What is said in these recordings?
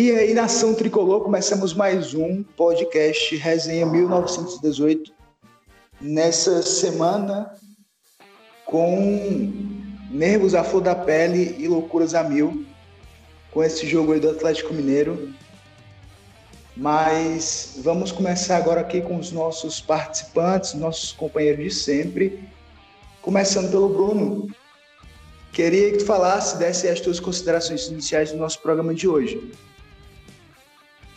E aí, Nação Tricolor, começamos mais um podcast Resenha 1918. Nessa semana, com nervos à flor da pele e loucuras a mil, com esse jogo aí do Atlético Mineiro. Mas vamos começar agora aqui com os nossos participantes, nossos companheiros de sempre. Começando pelo Bruno. Queria que tu falasse, desse as tuas considerações iniciais do nosso programa de hoje.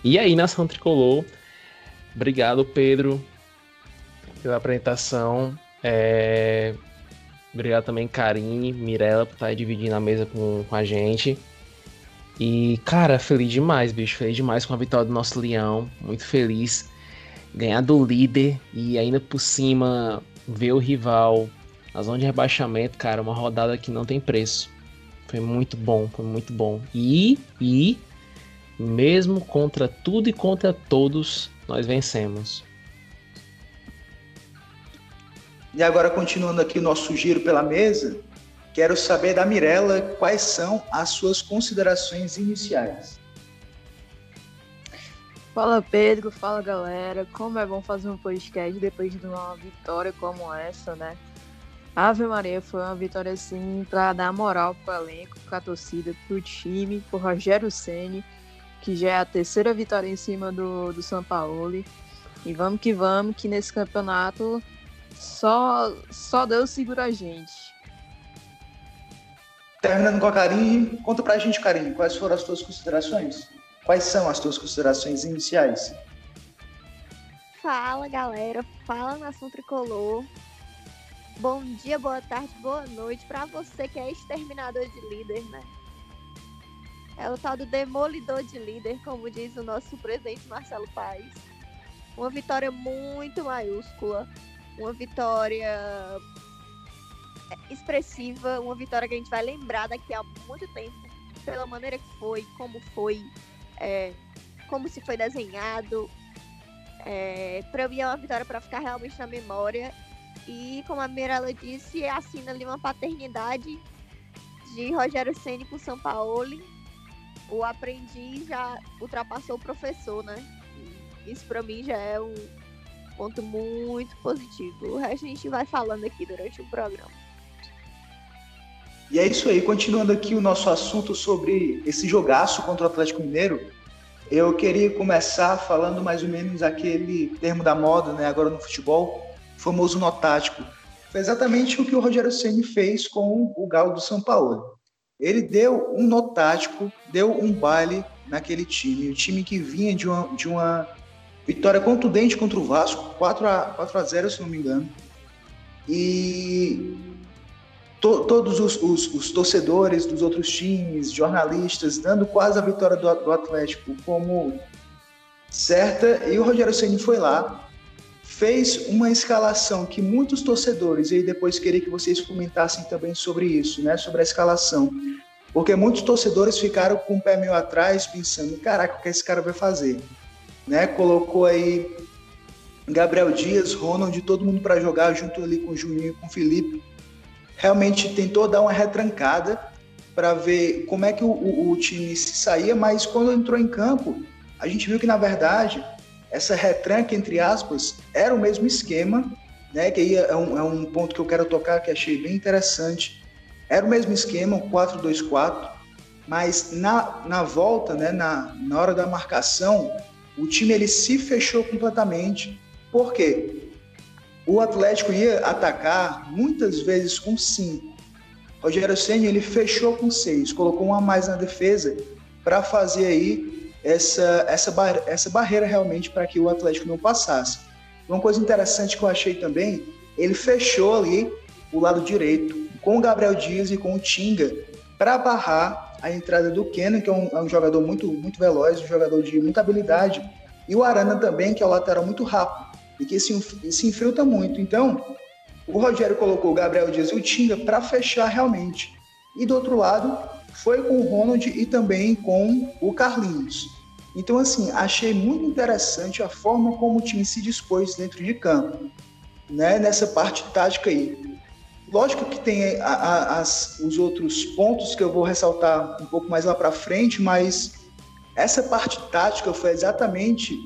E aí, Nação Tricolor, obrigado, Pedro, pela apresentação. É... Obrigado também, Karine, Mirella, por estar dividindo a mesa com, com a gente. E, cara, feliz demais, bicho. Feliz demais com a vitória do nosso Leão. Muito feliz. Ganhar do líder e ainda por cima ver o rival na zona de rebaixamento, cara, uma rodada que não tem preço. Foi muito bom, foi muito bom. E, e mesmo contra tudo e contra todos, nós vencemos. E agora, continuando aqui o nosso giro pela mesa, quero saber da Mirella quais são as suas considerações iniciais. Fala Pedro, fala galera, como é bom fazer um podcast depois de uma vitória como essa, né? Ave Maria foi uma vitória assim para dar moral pro elenco, pra torcida, pro time, pro Rogério Ceni que já é a terceira vitória em cima do, do São Paulo. E vamos que vamos, que nesse campeonato só, só Deus segura a gente. Terminando com a Karine, conta pra gente, Karine, quais foram as tuas considerações? Quais são as tuas considerações iniciais? Fala, galera. Fala, Nação Tricolor. Bom dia, boa tarde, boa noite para você que é exterminador de líder, né? É o tal do demolidor de líder, como diz o nosso presidente Marcelo Paes. Uma vitória muito maiúscula, uma vitória é, expressiva, uma vitória que a gente vai lembrar daqui a muito tempo, pela maneira que foi, como foi, é, como se foi desenhado. É, para mim é uma vitória para ficar realmente na memória. E como a Mirella disse, assina ali uma paternidade de Rogério Ceni com São Paulo o aprendiz já ultrapassou o professor, né? Isso para mim já é um ponto muito positivo. O resto a gente vai falando aqui durante o programa. E é isso aí, continuando aqui o nosso assunto sobre esse jogaço contra o Atlético Mineiro, eu queria começar falando mais ou menos aquele termo da moda, né, agora no futebol, famoso nó tático. Foi exatamente o que o Rogério Ceni fez com o Galo do São Paulo ele deu um nó tático, deu um baile naquele time. O time que vinha de uma, de uma vitória contundente contra o Vasco, 4 a, 4 a 0 se não me engano. E to, todos os, os, os, torcedores dos outros times, jornalistas, dando quase a vitória do, do Atlético como certa. E o Rogério Ceni foi lá, fez uma escalação que muitos torcedores, e depois queria que vocês comentassem também sobre isso, né, sobre a escalação, porque muitos torcedores ficaram com o pé meio atrás, pensando, caraca, o que esse cara vai fazer? Né, colocou aí Gabriel Dias, Ronald, todo mundo para jogar junto ali com o Juninho e com o Felipe. Realmente tentou dar uma retrancada para ver como é que o, o, o time se saía, mas quando entrou em campo, a gente viu que na verdade essa retranca, entre aspas, era o mesmo esquema, né? Que aí é um, é um ponto que eu quero tocar que achei bem interessante. Era o mesmo esquema, um 4-2-4, mas na, na volta, né, na, na hora da marcação, o time ele se fechou completamente. Por quê? O Atlético ia atacar muitas vezes com 5. Rogério Senna ele fechou com 6, colocou um a mais na defesa para fazer aí essa, essa, bar essa barreira realmente para que o Atlético não passasse. Uma coisa interessante que eu achei também, ele fechou ali o lado direito com o Gabriel Dias e com o Tinga para barrar a entrada do Kenan, que é um, é um, jogador muito, muito veloz, um jogador de muita habilidade, e o Arana também, que é o lateral muito rápido e que se, se infiltra muito. Então, o Rogério colocou o Gabriel Dias e o Tinga para fechar realmente. E do outro lado, foi com o Ronald e também com o Carlinhos. Então, assim, achei muito interessante a forma como o time se dispôs dentro de campo, né, nessa parte tática aí. Lógico que tem a, a, as, os outros pontos que eu vou ressaltar um pouco mais lá para frente, mas essa parte tática foi exatamente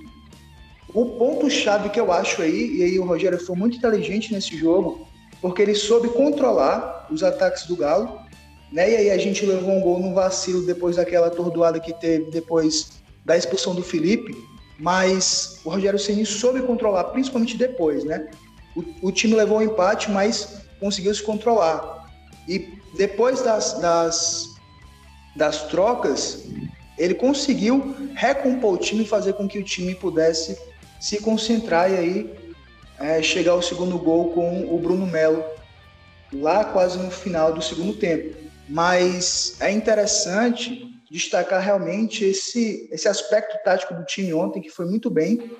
o ponto-chave que eu acho aí, e aí o Rogério foi muito inteligente nesse jogo, porque ele soube controlar os ataques do Galo, né? E aí a gente levou um gol no vacilo depois daquela atordoada que teve depois da expulsão do Felipe, mas o Rogério Ceni soube controlar, principalmente depois, né? O, o, time levou um empate, mas conseguiu se controlar. E depois das, das, das trocas, ele conseguiu recompor o time e fazer com que o time pudesse se concentrar e aí é, chegar ao segundo gol com o Bruno Melo, lá quase no final do segundo tempo. Mas é interessante destacar realmente esse, esse aspecto tático do time ontem, que foi muito bem.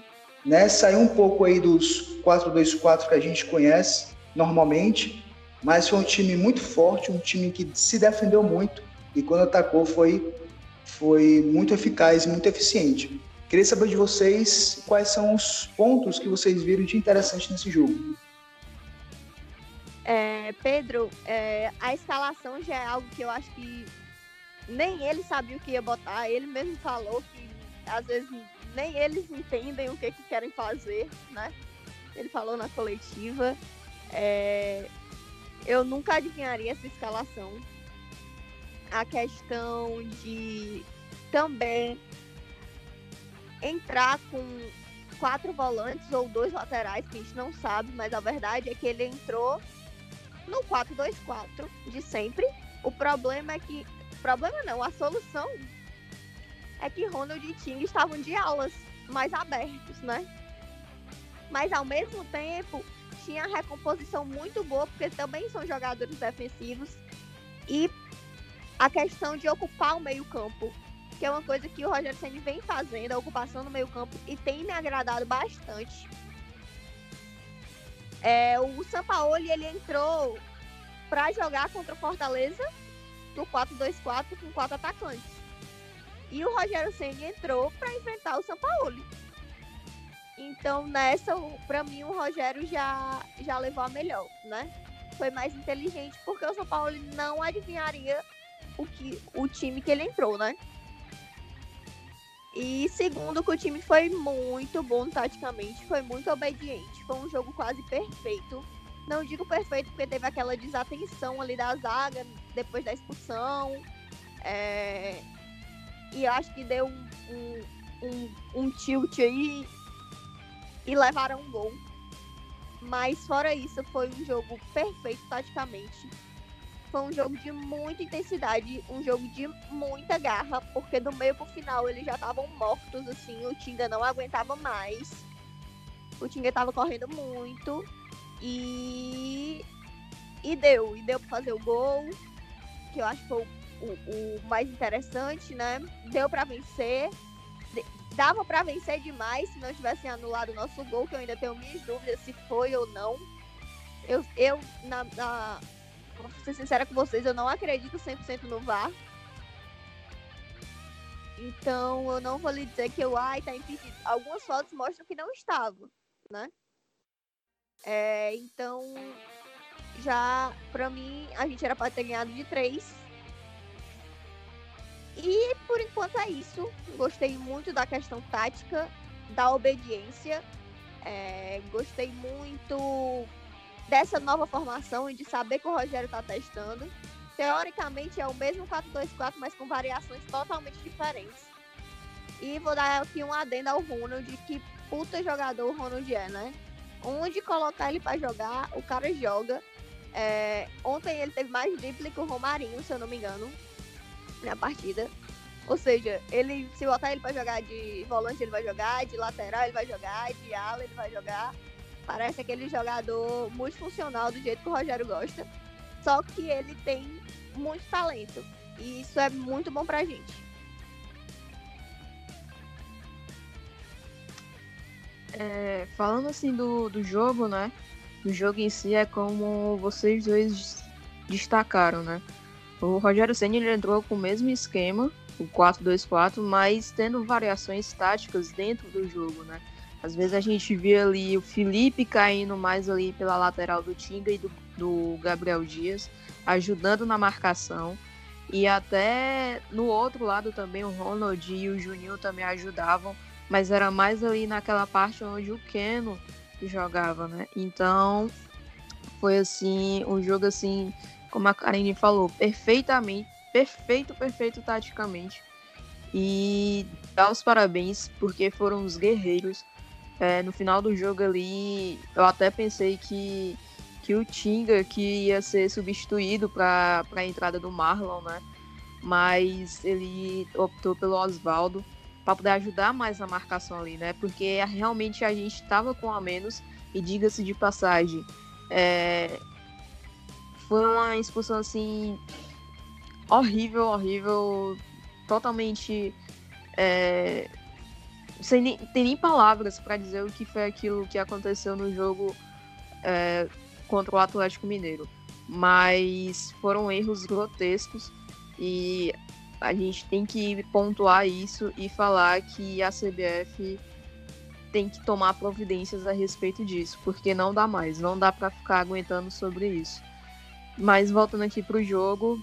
Né? Saiu um pouco aí dos 4-2-4 que a gente conhece normalmente, mas foi um time muito forte, um time que se defendeu muito e quando atacou foi, foi muito eficaz, muito eficiente. Queria saber de vocês quais são os pontos que vocês viram de interessante nesse jogo. É, Pedro, é, a escalação já é algo que eu acho que nem ele sabia o que ia botar. Ele mesmo falou que às vezes nem eles entendem o que, que querem fazer, né? Ele falou na coletiva. É, eu nunca adivinharia essa escalação. A questão de também entrar com quatro volantes ou dois laterais, que a gente não sabe, mas a verdade é que ele entrou no 4-2-4 de sempre. O problema é que. Problema não, a solução é que Ronald e Ting estavam de aulas mais abertos, né? Mas ao mesmo tempo tinha a recomposição muito boa, porque também são jogadores defensivos. E a questão de ocupar o meio-campo que é uma coisa que o Rogério Senna vem fazendo, a ocupação no meio campo, e tem me agradado bastante. É, o Sampaoli, ele entrou para jogar contra o Fortaleza do 4-2-4 com quatro atacantes. E o Rogério Senna entrou para enfrentar o Sampaoli. Então, nessa, para mim, o Rogério já, já levou a melhor, né? Foi mais inteligente, porque o São Paulo não adivinharia o, que, o time que ele entrou, né? E segundo, que o time foi muito bom taticamente, foi muito obediente. Foi um jogo quase perfeito. Não digo perfeito porque teve aquela desatenção ali da zaga depois da expulsão. É... E acho que deu um, um, um, um tilt aí e levaram um gol. Mas fora isso, foi um jogo perfeito taticamente foi um jogo de muita intensidade, um jogo de muita garra, porque do meio pro final eles já estavam mortos, assim, o Tinga não aguentava mais. O Tinga tava correndo muito e e deu, e deu para fazer o gol, que eu acho que foi o, o, o mais interessante, né? Deu para vencer. Dava para vencer demais se não tivessem anulado o nosso gol, que eu ainda tenho minhas dúvidas se foi ou não. Eu, eu na, na Vou ser sincera com vocês, eu não acredito 100% no VAR. Então, eu não vou lhe dizer que eu, ai, tá impedido. Algumas fotos mostram que não estava, né? É, então, já, pra mim, a gente era pra ter ganhado de três. E, por enquanto, é isso. Gostei muito da questão tática, da obediência. É, gostei muito dessa nova formação e de saber que o Rogério está testando. Teoricamente é o mesmo 4-2-4, mas com variações totalmente diferentes. E vou dar aqui um adendo ao Ronald, que puta jogador o Ronald é, né? Onde colocar ele para jogar, o cara joga. É, ontem ele teve mais drible que o Romarinho, se eu não me engano, na partida. Ou seja, ele se botar ele para jogar de volante, ele vai jogar, de lateral ele vai jogar, de ala ele vai jogar. Parece aquele jogador multifuncional do jeito que o Rogério gosta. Só que ele tem muito talento. E isso é muito bom pra gente. É, falando assim do, do jogo, né? O jogo em si é como vocês dois destacaram, né? O Rogério Senna entrou com o mesmo esquema, o 4-2-4, mas tendo variações táticas dentro do jogo, né? Às vezes a gente vê ali o Felipe caindo mais ali pela lateral do Tinga e do, do Gabriel Dias, ajudando na marcação. E até no outro lado também o Ronald e o Juninho também ajudavam, mas era mais ali naquela parte onde o Keno jogava, né? Então foi assim, um jogo assim, como a Karine falou, perfeitamente, perfeito, perfeito taticamente. E dar os parabéns, porque foram os guerreiros. É, no final do jogo ali, eu até pensei que, que o Tinga que ia ser substituído para a entrada do Marlon, né? Mas ele optou pelo Oswaldo para poder ajudar mais na marcação ali, né? Porque realmente a gente estava com a menos e diga-se de passagem, é... foi uma expulsão assim horrível, horrível, totalmente é, sem nem, tem nem palavras para dizer o que foi aquilo que aconteceu no jogo é, contra o Atlético Mineiro. Mas foram erros grotescos e a gente tem que pontuar isso e falar que a CBF tem que tomar providências a respeito disso, porque não dá mais, não dá para ficar aguentando sobre isso. Mas voltando aqui pro jogo,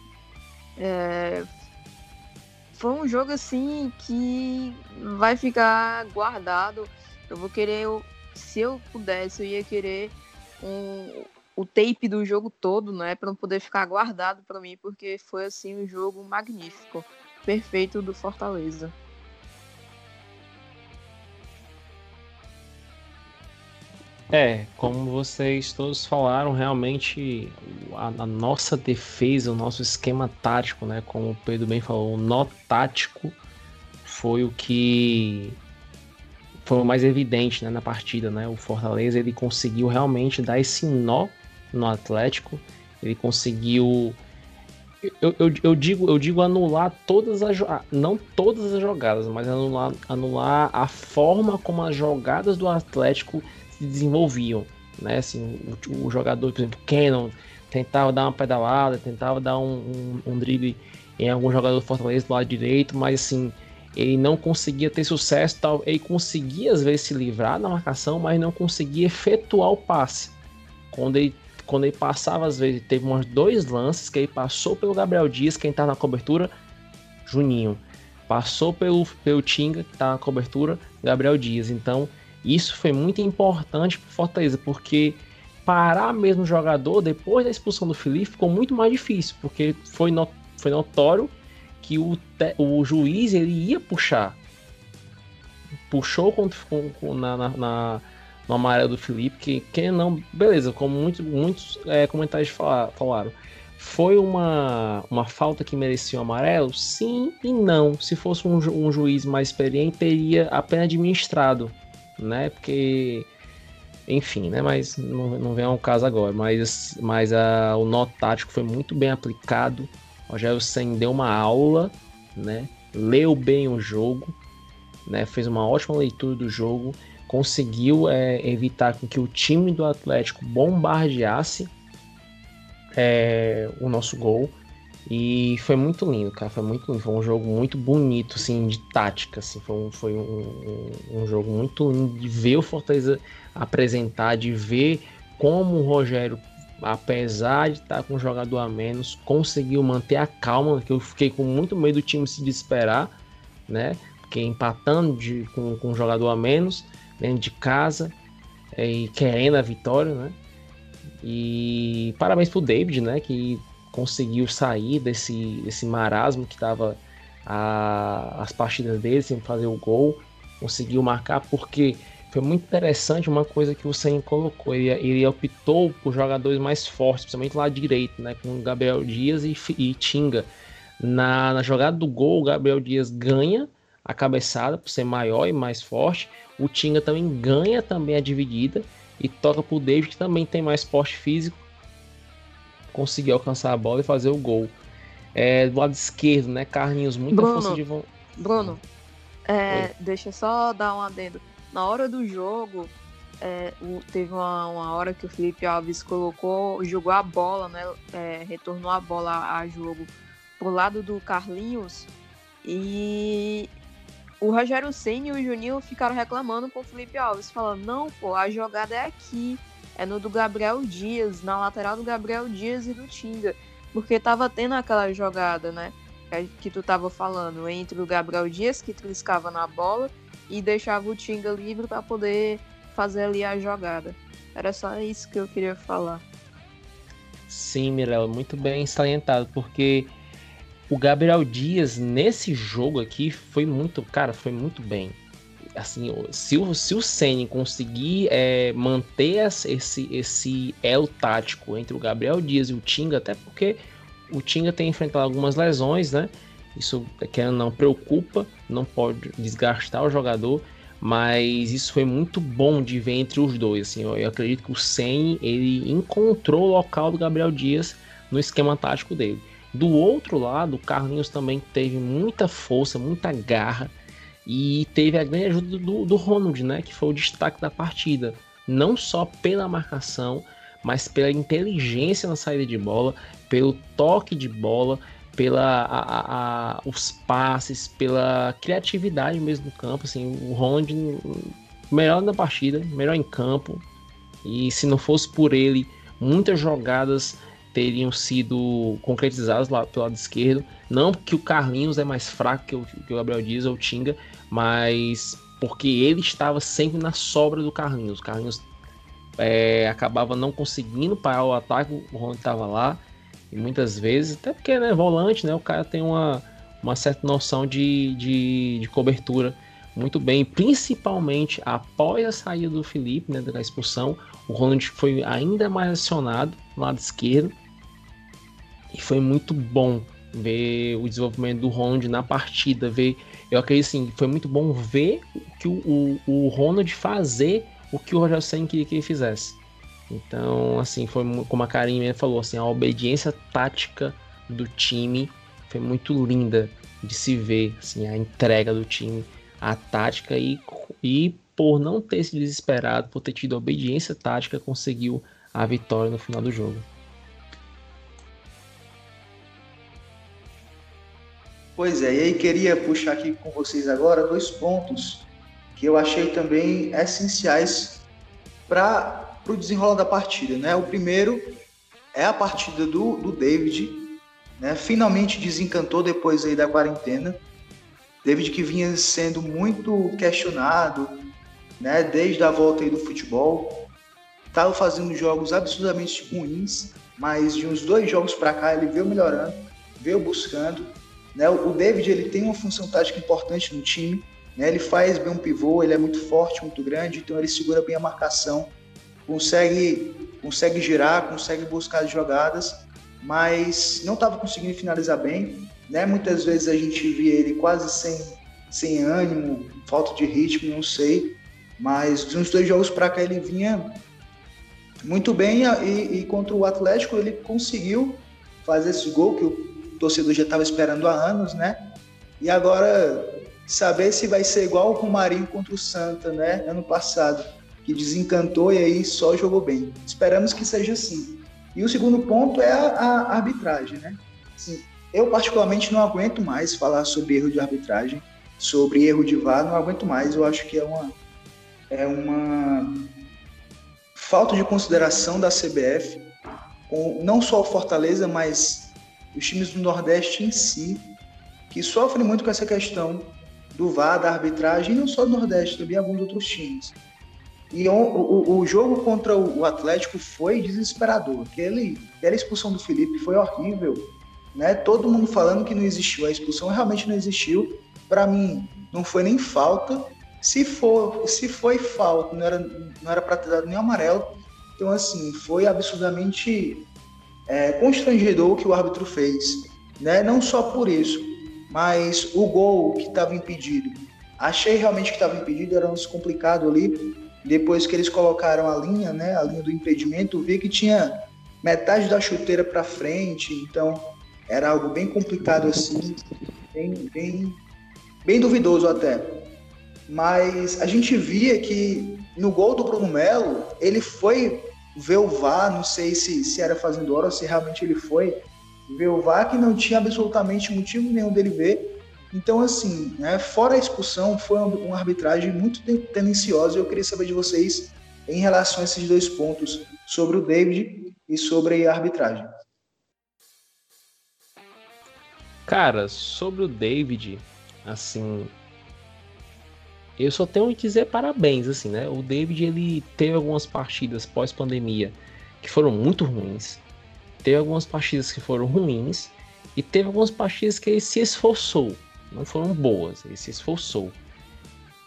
é, foi um jogo assim que vai ficar guardado. Eu vou querer, se eu pudesse, eu ia querer um, o tape do jogo todo, né, para não poder ficar guardado para mim, porque foi assim um jogo magnífico, perfeito do Fortaleza. É, como vocês todos falaram, realmente a, a, nossa defesa, o nosso esquema tático, né, como o Pedro bem falou, o nó tático foi o que foi o mais evidente né, na partida, né? O Fortaleza ele conseguiu realmente dar esse nó no Atlético, ele conseguiu eu, eu, eu, digo, eu digo anular todas as não todas as jogadas, mas anular, anular a forma como as jogadas do Atlético se desenvolviam, né? Assim, o, o jogador, por exemplo, Cannon, tentava dar uma pedalada, tentava dar um, um, um drible em algum jogador do Fortaleza do lado direito, mas assim, ele não conseguia ter sucesso, tal, ele conseguia às vezes se livrar da marcação, mas não conseguia efetuar o passe. Quando ele, quando ele passava, às vezes, teve uns dois lances que ele passou pelo Gabriel Dias, quem tá na cobertura, Juninho. Passou pelo, pelo Tinga, que tá na cobertura, Gabriel Dias. Então, isso foi muito importante para Fortaleza, porque parar mesmo o jogador depois da expulsão do Felipe ficou muito mais difícil, porque foi, no, foi notório que o, o juiz ele ia puxar. Puxou com, com, na, na, na, no amarelo do Felipe, que quem não, beleza, como muito, muitos é, comentários falaram, foi uma, uma falta que merecia o amarelo? Sim e não. Se fosse um, um juiz mais experiente, teria apenas administrado né? Porque, enfim, né? Mas não, não vem ao caso agora. Mas, mas a, o nó tático foi muito bem aplicado. O Rogério Sen deu uma aula, né? Leu bem o jogo, né? Fez uma ótima leitura do jogo. Conseguiu é, evitar que o time do Atlético bombardeasse é, o nosso gol. E foi muito lindo, cara. Foi muito lindo. Foi um jogo muito bonito, assim, de tática. Assim. Foi, um, foi um, um, jogo muito lindo de ver o Fortaleza apresentar, de ver como o Rogério, apesar de estar com um jogador a menos, conseguiu manter a calma. Que eu fiquei com muito medo do time se desesperar, né? Porque empatando de, com, com um jogador a menos, dentro de casa, é, e querendo a vitória, né? E parabéns pro David, né? Que conseguiu sair desse, desse marasmo que estava as partidas dele sem fazer o gol, conseguiu marcar porque foi muito interessante uma coisa que o Senna colocou. Ele, ele optou por jogadores mais fortes, principalmente lá direito, né, com Gabriel Dias e, e Tinga. Na, na jogada do gol, o Gabriel Dias ganha a cabeçada por ser maior e mais forte. O Tinga também ganha também a dividida e toca para o David, que também tem mais porte físico conseguir alcançar a bola e fazer o gol. É, do lado esquerdo, né? Carlinhos, muita Bruno, força de vontade. Bruno, é, deixa eu só dar um adendo. Na hora do jogo, é, teve uma, uma, hora que o Felipe Alves colocou, jogou a bola, né? É, retornou a bola a jogo pro lado do Carlinhos e o Rogério Senna e o Juninho ficaram reclamando com o Felipe Alves, falando: não, pô, a jogada é aqui é no do Gabriel Dias, na lateral do Gabriel Dias e do Tinga. Porque tava tendo aquela jogada, né? Que tu tava falando, entre o Gabriel Dias, que triscava na bola, e deixava o Tinga livre para poder fazer ali a jogada. Era só isso que eu queria falar. Sim, Mirella, muito bem salientado, porque o Gabriel Dias nesse jogo aqui foi muito, cara, foi muito bem. Assim, se o, se o Senna conseguir é, manter esse, esse elo tático entre o Gabriel Dias e o Tinga, até porque o Tinga tem enfrentado algumas lesões, né? Isso que não preocupa, não pode desgastar o jogador, mas isso foi muito bom de ver entre os dois. Assim, eu, eu acredito que o Sen ele encontrou o local do Gabriel Dias no esquema tático dele. Do outro lado, o Carlinhos também teve muita força, muita garra e teve a grande ajuda do, do Ronald, né, que foi o destaque da partida. Não só pela marcação, mas pela inteligência na saída de bola, pelo toque de bola, pela a, a, os passes, pela criatividade mesmo no campo. Assim, o Ronald melhor na partida, melhor em campo. E se não fosse por ele, muitas jogadas teriam sido concretizadas lá pelo lado esquerdo. Não que o Carlinhos é mais fraco que o, que o Gabriel Dias ou o Tinga, mas porque ele estava sempre na sobra do Carlinhos. O Carlinhos é, acabava não conseguindo parar o ataque, o Ronald estava lá e muitas vezes, até porque né, volante, né, o cara tem uma, uma certa noção de, de, de cobertura muito bem, principalmente após a saída do Felipe, né, da expulsão, o Ronald foi ainda mais acionado no lado esquerdo e foi muito bom ver o desenvolvimento do Ronald na partida, ver, eu acredito assim, foi muito bom ver que o, o, o Ronald fazer o que o Roger Senna queria que ele fizesse. Então, assim, foi como a Karine falou, assim, a obediência tática do time foi muito linda de se ver, assim, a entrega do time, a tática e, e por não ter se desesperado, por ter tido obediência tática, conseguiu a vitória no final do jogo. Pois é, e aí queria puxar aqui com vocês agora dois pontos que eu achei também essenciais para o desenrolar da partida. Né? O primeiro é a partida do, do David, né? finalmente desencantou depois aí da quarentena. David que vinha sendo muito questionado né? desde a volta aí do futebol, estava fazendo jogos absurdamente ruins, mas de uns dois jogos para cá ele veio melhorando, veio buscando. Né? O David ele tem uma função tática importante no time, né? ele faz bem um pivô, ele é muito forte, muito grande, então ele segura bem a marcação consegue, consegue girar, consegue buscar as jogadas, mas não estava conseguindo finalizar bem. Né? Muitas vezes a gente via ele quase sem, sem ânimo, falta de ritmo, não sei. Mas de uns dois jogos para cá ele vinha muito bem e, e, contra o Atlético ele conseguiu fazer esse gol que o torcedor já estava esperando há anos, né? E agora saber se vai ser igual o Romarinho contra o Santa, né? Ano passado que desencantou e aí só jogou bem. Esperamos que seja assim. E o segundo ponto é a, a arbitragem, né? Assim, eu particularmente não aguento mais falar sobre erro de arbitragem, sobre erro de VAR, não aguento mais. Eu acho que é uma é uma falta de consideração da CBF com não só o Fortaleza, mas os times do Nordeste em si, que sofrem muito com essa questão do VAR, da arbitragem, e não só do Nordeste, também alguns outros times. E o, o, o, jogo contra o Atlético foi desesperador. Aquele, aquela expulsão do Felipe foi horrível. Né? Todo mundo falando que não existiu. A expulsão realmente não existiu. Para mim, não foi nem falta. Se, for, se foi falta, não era, não era para ter dado nem amarelo. Então, assim, foi absurdamente é, constrangedor que o árbitro fez. Né? Não só por isso, mas o gol que estava impedido. Achei realmente que estava impedido, era um complicado ali depois que eles colocaram a linha, né, a linha do impedimento, vi que tinha metade da chuteira para frente, então era algo bem complicado assim, bem, bem, bem duvidoso até. Mas a gente via que no gol do Bruno Melo, ele foi ver o VAR, não sei se, se era fazendo hora ou se realmente ele foi ver o VAR, que não tinha absolutamente motivo nenhum dele ver, então, assim, né, fora a expulsão, foi uma arbitragem muito tendenciosa e eu queria saber de vocês em relação a esses dois pontos, sobre o David e sobre a arbitragem. Cara, sobre o David, assim, eu só tenho que dizer parabéns, assim, né? O David ele teve algumas partidas pós-pandemia que foram muito ruins, teve algumas partidas que foram ruins e teve algumas partidas que ele se esforçou, não foram boas, ele se esforçou.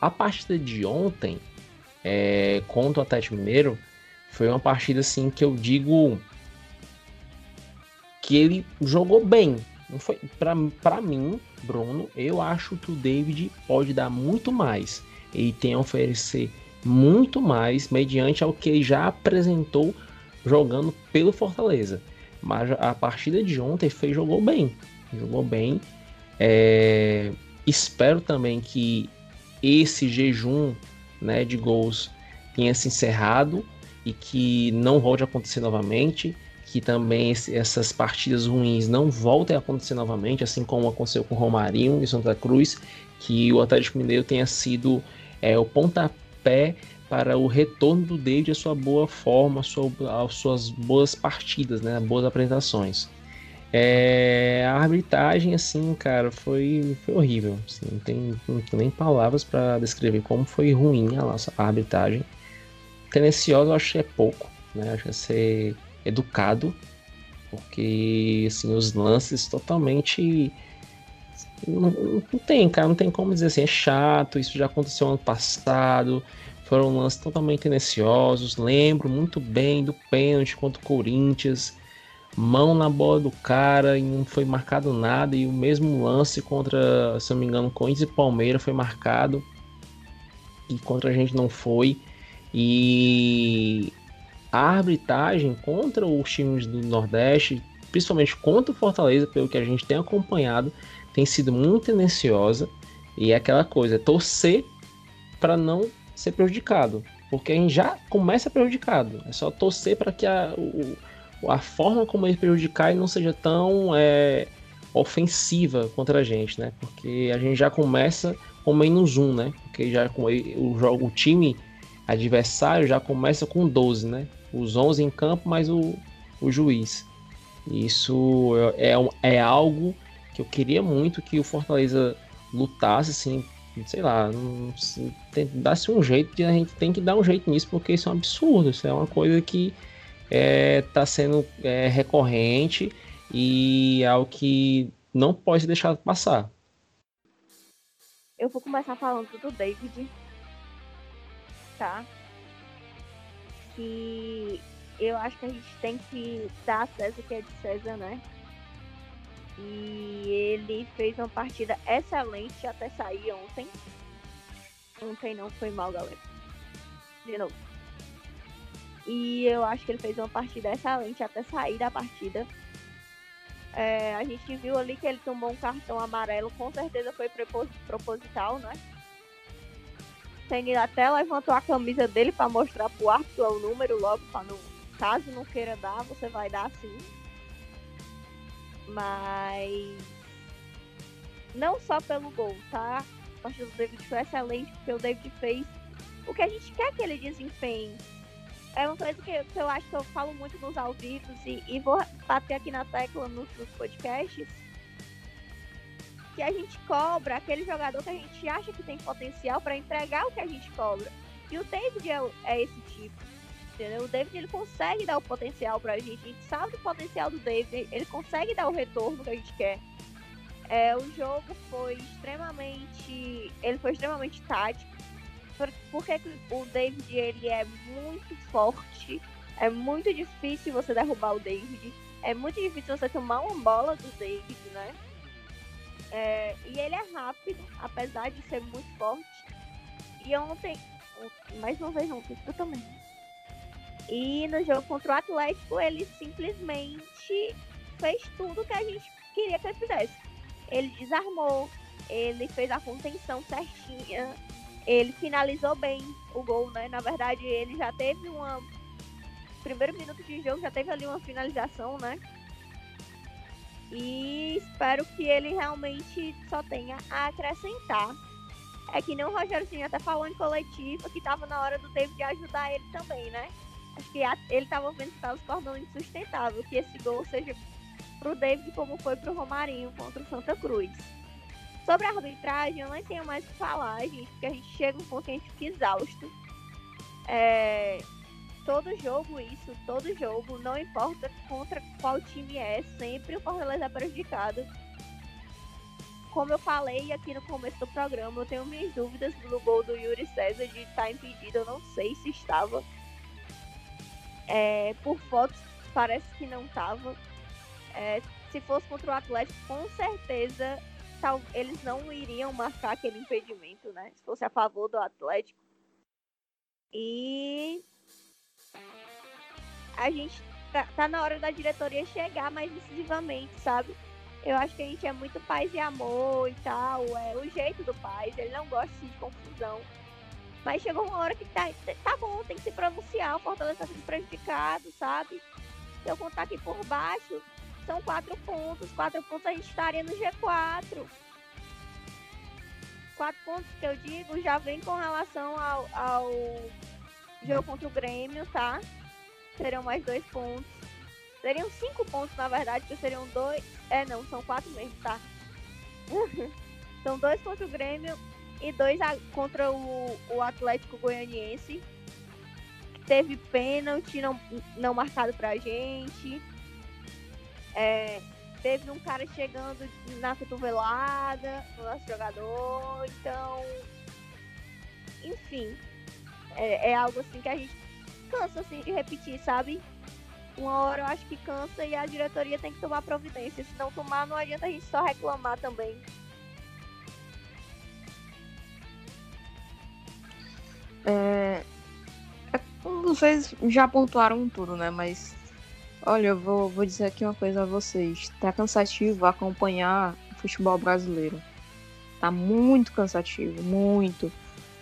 A partida de ontem é, contra o Atlético Mineiro foi uma partida assim que eu digo que ele jogou bem. Não foi para mim, Bruno, eu acho que o David pode dar muito mais. Ele tem a oferecer muito mais mediante ao que já apresentou jogando pelo Fortaleza. Mas a partida de ontem fez jogou bem, jogou bem. É, espero também que esse jejum né, de gols tenha se encerrado e que não volte a acontecer novamente, que também esse, essas partidas ruins não voltem a acontecer novamente, assim como aconteceu com o Romarinho e Santa Cruz, que o Atlético Mineiro tenha sido é, o pontapé para o retorno do David à sua boa forma, às suas boas partidas, né, boas apresentações. É, a arbitragem, assim, cara, foi, foi horrível. Assim, não, tem, não tem nem palavras para descrever como foi ruim a nossa arbitragem. Tendenciosa eu acho que é pouco, né? Acho que ser educado, porque assim, os lances totalmente. Não, não tem, cara, não tem como dizer assim, é chato, isso já aconteceu ano passado, foram lances totalmente tendenciosos. Lembro muito bem do pênalti contra o Corinthians, mão na bola do cara e não foi marcado nada. E o mesmo lance contra, se não me engano, Corinthians e Palmeiras foi marcado e contra a gente não foi. E a arbitragem contra os times do Nordeste, principalmente contra o Fortaleza, pelo que a gente tem acompanhado, tem sido muito tendenciosa. E é aquela coisa, é torcer para não ser prejudicado. Porque a gente já começa prejudicado. É só torcer para que a, o, a forma como ele prejudicar não seja tão é, ofensiva contra a gente, né? Porque a gente já começa com menos um, né? Porque já com o o time adversário já começa com 12, né? Os 11 em campo, mais o, o juiz. Isso é, é, é algo que eu queria muito que o Fortaleza lutasse, assim, sei lá, se dasse um jeito, a gente tem que dar um jeito nisso, porque isso é um absurdo, isso é uma coisa que está é, tá sendo é, recorrente e é algo que não pode ser deixado passar. Eu vou começar falando do David, tá? Que eu acho que a gente tem que dar a César o que é de César, né? E ele fez uma partida excelente até sair ontem. Ontem não foi mal, galera. De novo. E eu acho que ele fez uma partida excelente até sair da partida. É, a gente viu ali que ele tomou um cartão amarelo, com certeza foi proposital, né? Ele até levantou a camisa dele para mostrar pro árbitro o número logo, para não, caso não queira dar, você vai dar sim. Mas não só pelo gol, tá? A partida do David foi excelente, porque o David fez o que a gente quer que ele desempenhe é uma coisa que, eu acho que eu falo muito nos ao e, e vou bater aqui na tecla nos, nos podcasts. Que a gente cobra aquele jogador que a gente acha que tem potencial para entregar o que a gente cobra. E o David é, é, esse tipo. Entendeu? O David ele consegue dar o potencial pra gente. A gente sabe o potencial do David. Ele consegue dar o retorno que a gente quer. É, o jogo foi extremamente. Ele foi extremamente tático porque o David ele é muito forte, é muito difícil você derrubar o David, é muito difícil você tomar uma bola do David, né? É, e ele é rápido, apesar de ser muito forte. E ontem, mais uma vez ontem, eu também. E no jogo contra o Atlético, ele simplesmente fez tudo que a gente queria que ele fizesse. Ele desarmou, ele fez a contenção certinha, ele finalizou bem o gol, né? Na verdade, ele já teve uma. Primeiro minuto de jogo já teve ali uma finalização, né? E espero que ele realmente só tenha a acrescentar. É que nem o Rogério Ceni até falou em coletiva que tava na hora do David ajudar ele também, né? Acho que ele tava vendo que tava se tornando insustentável, que esse gol seja pro David como foi pro Romarinho contra o Santa Cruz. Sobre a arbitragem, eu não tenho mais o que falar, gente, porque a gente chega um fica exausto. É, todo jogo isso, todo jogo, não importa contra qual time é, sempre o Fortaleza é prejudicado. Como eu falei aqui no começo do programa, eu tenho minhas dúvidas do gol do Yuri César de estar impedido, eu não sei se estava. É, por fotos, parece que não estava. É, se fosse contra o Atlético, com certeza tal, eles não iriam marcar aquele impedimento, né? Se fosse a favor do Atlético. E a gente tá, tá, na hora da diretoria chegar mais decisivamente, sabe? Eu acho que a gente é muito paz e amor e tal, é o jeito do paz, ele não gosta de confusão. Mas chegou uma hora que tá, tá bom, tem que se pronunciar, o Fortaleza tá sendo prejudicado, sabe? Se eu contar aqui por baixo, são quatro pontos, quatro pontos a gente estaria no G4. Quatro pontos que eu digo já vem com relação ao, ao jogo contra o Grêmio, tá? Seriam mais dois pontos. Seriam cinco pontos, na verdade, que seriam dois. É, não, são quatro mesmo, tá? são dois contra o Grêmio e dois contra o, o Atlético Goianiense. Que teve pênalti não, não marcado pra gente. É, teve um cara chegando na cotovelada no nosso jogador. Então, enfim, é, é algo assim que a gente cansa assim de repetir, sabe? Uma hora eu acho que cansa e a diretoria tem que tomar providência. Se não tomar, não adianta a gente só reclamar também. É, é vocês já pontuaram tudo, né? Mas olha, eu vou, vou dizer aqui uma coisa a vocês. Tá cansativo acompanhar o futebol brasileiro. Tá muito cansativo, muito.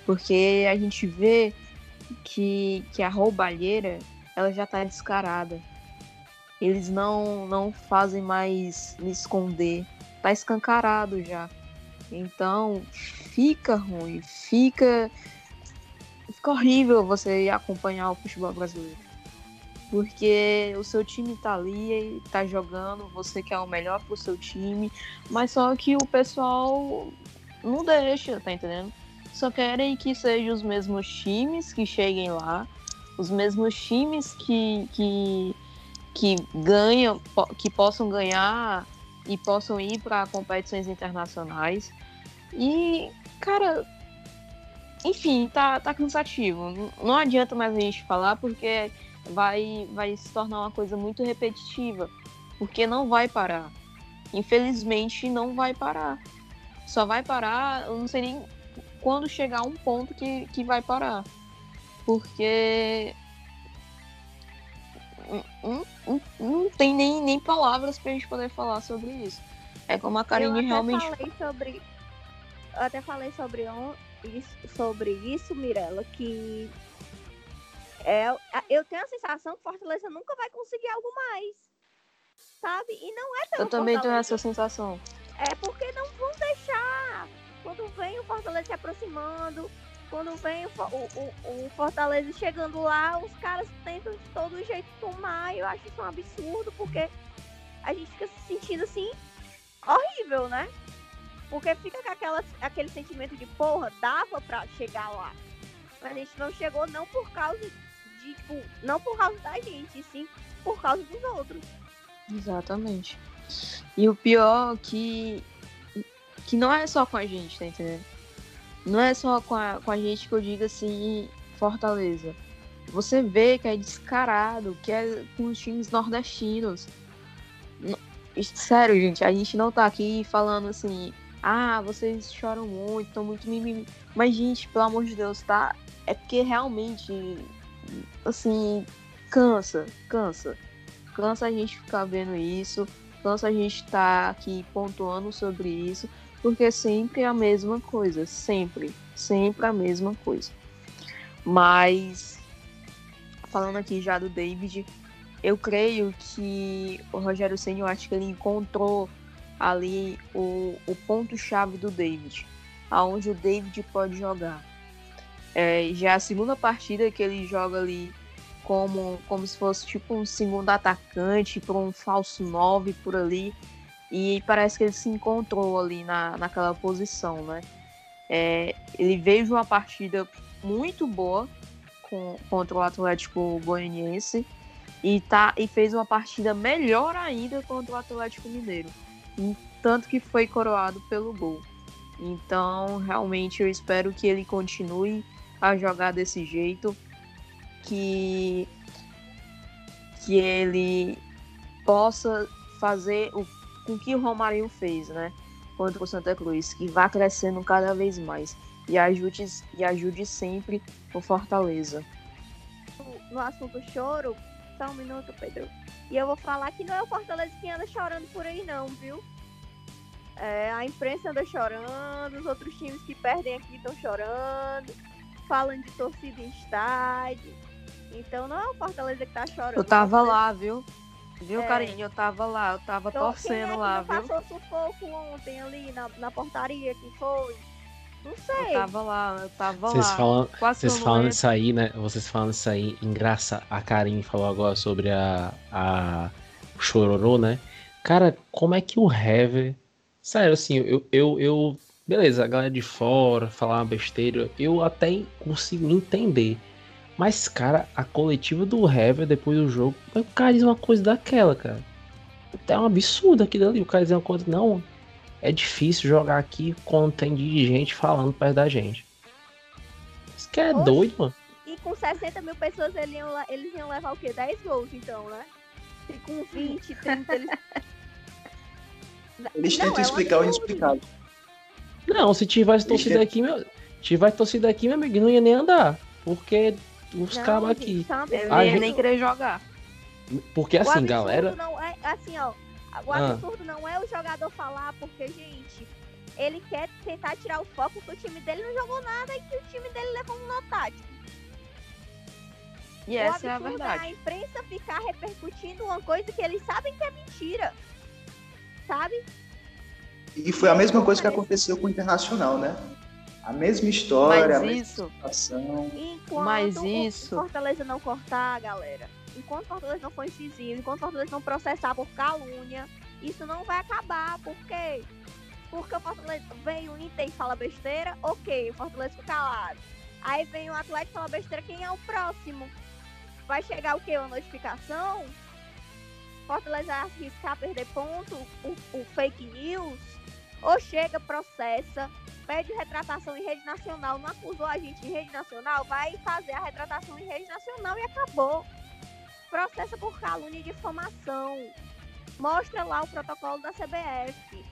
Porque a gente vê que, que a roubalheira ela já tá descarada. Eles não, não fazem mais me esconder. Tá escancarado já. Então fica ruim, fica, fica horrível você acompanhar o futebol brasileiro. Porque o seu time tá ali, tá jogando, você quer o melhor pro seu time, mas só que o pessoal não deixa, tá entendendo? Só querem que sejam os mesmos times que cheguem lá, os mesmos times que, que, que ganham, que possam ganhar e possam ir para competições internacionais. E, cara, enfim, tá, tá cansativo. Não adianta mais a gente falar porque vai, vai se tornar uma coisa muito repetitiva. Porque não vai parar. Infelizmente, não vai parar. Só vai parar, eu não sei nem quando chegar um ponto que, que vai parar. Porque não, não, não tem nem, nem palavras pra gente poder falar sobre isso. É como a Karine eu realmente. Falei sobre, eu até falei sobre, on, isso, sobre isso, Mirella, que é, eu tenho a sensação que Fortaleza nunca vai conseguir algo mais. Sabe? E não é pelo Eu também Fortaleza. tenho essa sensação. É porque não vão deixar quando vem o Fortaleza se aproximando, quando vem o, o, o, Fortaleza chegando lá, os caras tentam de todo jeito tomar. Eu acho isso um absurdo, porque a gente fica se sentindo assim, horrível, né? Porque fica com aquela, aquele sentimento de porra, dava pra chegar lá. Mas a gente não chegou não por causa de, tipo, não por causa da gente, sim por causa dos outros. Exatamente. E o pior é que que não é só com a gente, tá entendendo? Não é só com a, com a gente que eu digo assim, Fortaleza. Você vê que é descarado, que é com os times nordestinos. Sério, gente, a gente não tá aqui falando assim, ah, vocês choram muito, estão muito mimimi. Mas, gente, pelo amor de Deus, tá? É porque realmente, assim, cansa, cansa. Cansa a gente ficar vendo isso, cansa a gente estar tá aqui pontuando sobre isso porque sempre é a mesma coisa, sempre, sempre a mesma coisa. Mas falando aqui já do David, eu creio que o Rogério Senna, eu acho que ele encontrou ali o, o ponto-chave do David, aonde o David pode jogar. É, já é a segunda partida que ele joga ali como, como se fosse tipo um segundo atacante para um falso 9 por ali. E parece que ele se encontrou ali na, naquela posição, né? É, ele veio de uma partida muito boa com, contra o Atlético Goianiense e, tá, e fez uma partida melhor ainda contra o Atlético Mineiro. Tanto que foi coroado pelo gol. Então, realmente, eu espero que ele continue a jogar desse jeito, que, que ele possa fazer o com que o Romarinho fez, né? Contra o Santa Cruz, que vá crescendo cada vez mais e ajude, e ajude sempre o Fortaleza. No assunto choro, só um minuto, Pedro. E eu vou falar que não é o Fortaleza que anda chorando por aí, não, viu? É, a imprensa anda chorando, os outros times que perdem aqui estão chorando, falam de torcida em estádio. Então não é o Fortaleza que tá chorando. Eu tava lá, viu? Viu, é. carinho? Eu tava lá, eu tava então, torcendo é lá, viu? passou sufoco ontem ali na, na portaria, que foi? Não sei. Eu tava lá, eu tava vocês lá. Falam, vocês falando isso aí, né? Vocês falando isso aí, engraça. A Karim falou agora sobre a, a o Chororô, né? Cara, como é que o Hever. Sério, assim, eu, eu, eu. Beleza, a galera de fora falar uma besteira, eu até consigo entender. Mas, cara, a coletiva do Hever depois do jogo, o cara diz uma coisa daquela, cara. É um absurdo aquilo ali. O cara diz uma coisa, não, é difícil jogar aqui quando tem dirigente falando perto da gente. Isso que é Oxe, doido, mano. E com 60 mil pessoas eles iam, eles iam levar o quê? 10 gols, então, né? E com 20, 30, eles. Eles tentam é explicar o inexplicável. Não, se tivesse torcida aqui, meu. Tivesse torcida aqui, meu amigo, não ia nem andar. Porque os cabos aqui. Eu não ia nem querer jogar. Porque assim, galera. Não é, assim, ó, o ah. absurdo ah. não é o jogador falar, porque, gente, ele quer tentar tirar o foco que o time dele não jogou nada e que o time dele levou um notático. E o essa é a verdade. É a imprensa ficar repercutindo uma coisa que eles sabem que é mentira. Sabe? E foi a mesma coisa que aconteceu com o Internacional, né? A mesma história, Mas a isso, mesma situação. Enquanto Mas isso... o Fortaleza não cortar, galera, enquanto o Fortaleza não for incisivo, enquanto o Fortaleza não processar por calúnia, isso não vai acabar. Por quê? Porque o Fortaleza vem o Inter e fala besteira, ok, o Fortaleza fica calado. Aí vem o Atlético e fala besteira, quem é o próximo? Vai chegar o quê? Uma notificação? Fortaleza arriscar perder ponto? O, o fake news? Ou chega, processa, pede retratação em rede nacional, não acusou a gente em rede nacional, vai fazer a retratação em rede nacional e acabou. Processa por calúnia e difamação. Mostra lá o protocolo da CBF.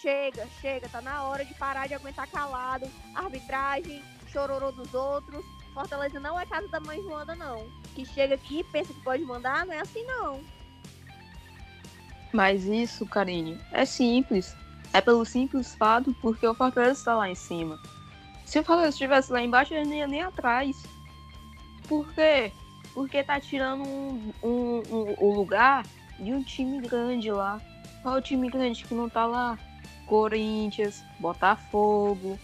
Chega, chega, tá na hora de parar de aguentar calado. Arbitragem, chororô dos outros. Fortaleza não é casa da mãe Joana, não. Que chega aqui pensa que pode mandar, não é assim, não. Mas isso, Karine, é simples. É pelo simples fato porque o Fortaleza está lá em cima. Se o Fortaleza estivesse lá embaixo, ele não ia nem atrás. Por quê? Porque tá tirando um, um, um, o lugar de um time grande lá. Qual é o time grande que não tá lá? Corinthians, Botafogo,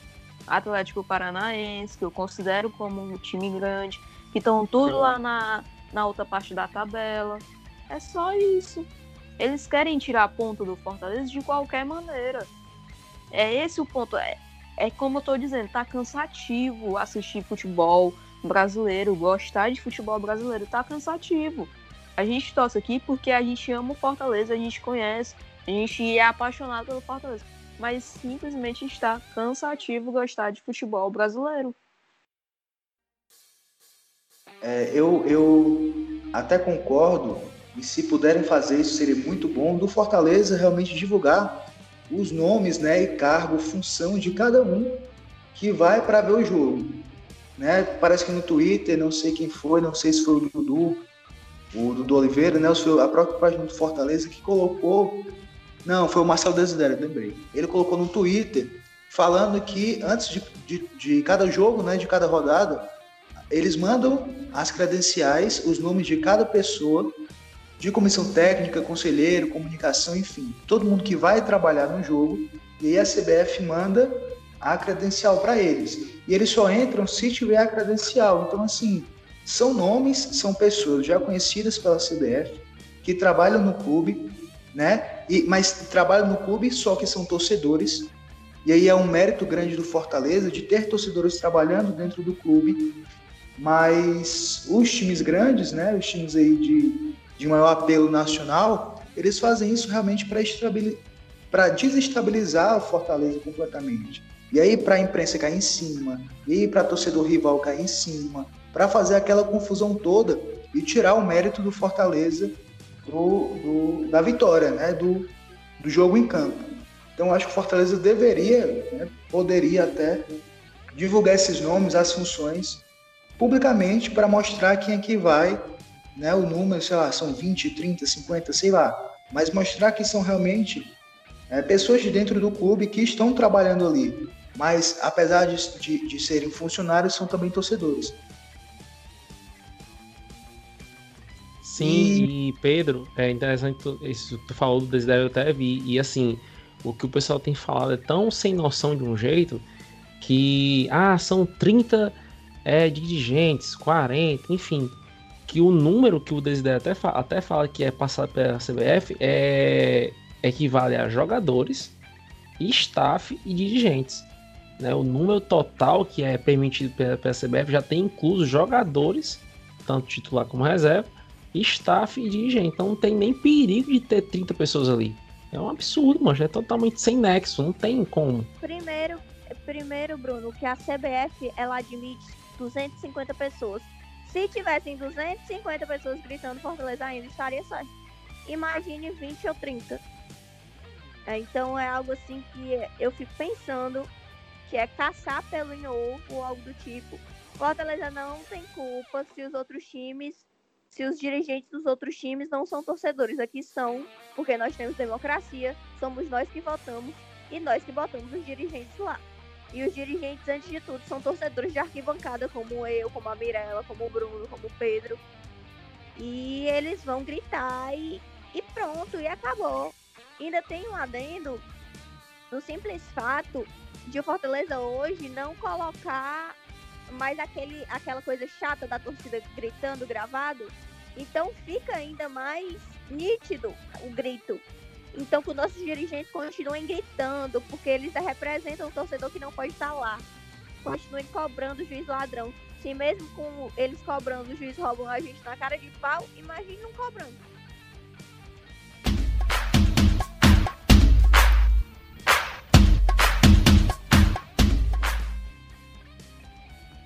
Atlético Paranaense, que eu considero como um time grande, que estão tudo lá na, na outra parte da tabela. É só isso. Eles querem tirar ponto do Fortaleza de qualquer maneira. É esse o ponto. É, é como eu tô dizendo, tá cansativo assistir futebol brasileiro, gostar de futebol brasileiro, tá cansativo. A gente torce aqui porque a gente ama o Fortaleza, a gente conhece, a gente é apaixonado pelo Fortaleza. Mas simplesmente está cansativo gostar de futebol brasileiro. É, eu, eu até concordo e se puderem fazer isso seria muito bom, do Fortaleza realmente divulgar os nomes né, e cargo, função de cada um que vai para ver o jogo. Né? Parece que no Twitter, não sei quem foi, não sei se foi o Dudu, o Dudu Oliveira, né? A própria página do Fortaleza que colocou. Não, foi o Marcelo Desidério, lembrei. Ele colocou no Twitter falando que antes de, de, de cada jogo, né, de cada rodada, eles mandam as credenciais, os nomes de cada pessoa de comissão técnica, conselheiro, comunicação, enfim, todo mundo que vai trabalhar no jogo, e aí a CBF manda a credencial para eles. E eles só entram se tiver a credencial. Então, assim, são nomes, são pessoas já conhecidas pela CBF, que trabalham no clube, né? E, mas trabalham no clube só que são torcedores. E aí é um mérito grande do Fortaleza de ter torcedores trabalhando dentro do clube. Mas os times grandes, né? Os times aí de, de maior apelo nacional, eles fazem isso realmente para desestabilizar o Fortaleza completamente. E aí para a imprensa cair em cima, e para torcedor rival cair em cima, para fazer aquela confusão toda e tirar o mérito do Fortaleza do, do, da vitória, né? do, do jogo em campo. Então acho que o Fortaleza deveria, né? poderia até divulgar esses nomes, as funções, publicamente para mostrar quem é que vai, né? o número, sei lá, são 20, 30, 50, sei lá, mas mostrar que são realmente é, pessoas de dentro do clube que estão trabalhando ali, mas apesar de, de, de serem funcionários, são também torcedores. Sim, e, e Pedro, é interessante tu, isso tu falou do Desidério, eu até vi. E assim, o que o pessoal tem falado é tão sem noção de um jeito que, ah, são 30 é, dirigentes, 40, enfim. Que o número que o Desidério até, fa até fala que é passado pela CBF é, equivale a jogadores, staff e dirigentes. Né? O número total que é permitido pela, pela CBF já tem incluso jogadores, tanto titular como reserva, staff e dirigente. Então não tem nem perigo de ter 30 pessoas ali. É um absurdo, mano. É totalmente sem nexo. Não tem como. Primeiro, primeiro, Bruno, que a CBF ela admite 250 pessoas. Se tivessem 250 pessoas gritando Fortaleza ainda, estaria certo. Imagine 20 ou 30. É, então é algo assim que eu fico pensando que é caçar pelo em ou algo do tipo. Fortaleza não tem culpa se os outros times se os dirigentes dos outros times não são torcedores. Aqui são, porque nós temos democracia, somos nós que votamos e nós que botamos os dirigentes lá. E os dirigentes, antes de tudo, são torcedores de arquibancada, como eu, como a Mirella, como o Bruno, como o Pedro. E eles vão gritar e, e pronto, e acabou. Ainda tem um adendo no simples fato de o Fortaleza hoje não colocar mais aquele, aquela coisa chata da torcida gritando gravado. Então fica ainda mais nítido o grito. Então que os nossos dirigentes continuem gritando, porque eles representam o torcedor que não pode estar lá. Continuem cobrando o juiz ladrão. Se mesmo com eles cobrando, o juiz roubam a gente na cara de pau, imagine não cobrando.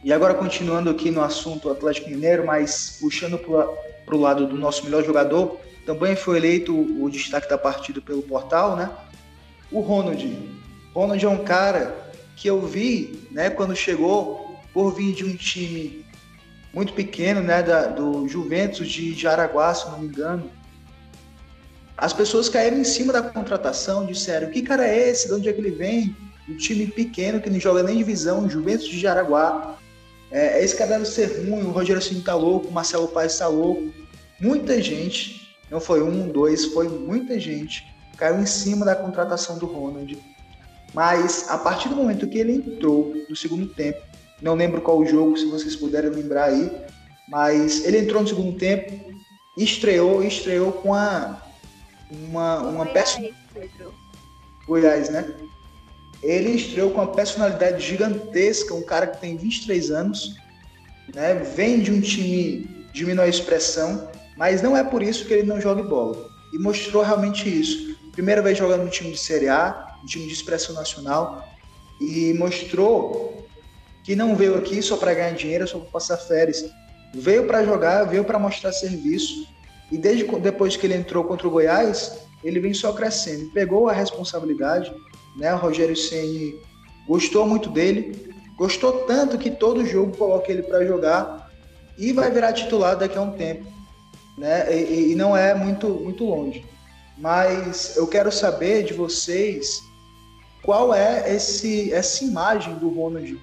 E agora, continuando aqui no assunto Atlético Mineiro, mas puxando para o lado do nosso melhor jogador, também foi eleito o destaque da partida pelo portal, né? O Ronald. Ronald é um cara que eu vi, né, quando chegou, por vir de um time muito pequeno, né, da, do Juventus de Jaraguá, se não me engano. As pessoas caíram em cima da contratação, disseram: que cara é esse? De onde é que ele vem? Um time pequeno que não joga nem divisão, Juventus de Jaraguá. É, esse cara deve ser ruim, o Rogério Ceni tá louco, o Marcelo Paes tá louco. Muita gente, não foi um, dois, foi muita gente, caiu em cima da contratação do Ronald. Mas a partir do momento que ele entrou no segundo tempo, não lembro qual o jogo, se vocês puderem lembrar aí, mas ele entrou no segundo tempo, estreou, estreou com a, uma, uma peça. Goiás, né? Ele estreou com uma personalidade gigantesca, um cara que tem 23 anos, né? vem de um time de menor expressão, mas não é por isso que ele não joga bola. E mostrou realmente isso. Primeira vez jogando no time de Série A, um time de expressão nacional, e mostrou que não veio aqui só para ganhar dinheiro, só para passar férias. Veio para jogar, veio para mostrar serviço. E desde depois que ele entrou contra o Goiás, ele vem só crescendo. Pegou a responsabilidade, né? O Rogério Ceni gostou muito dele, gostou tanto que todo jogo coloca ele para jogar e vai virar titular daqui a um tempo, né? E, e, não é muito muito longe. Mas eu quero saber de vocês qual é esse essa imagem do Ronald,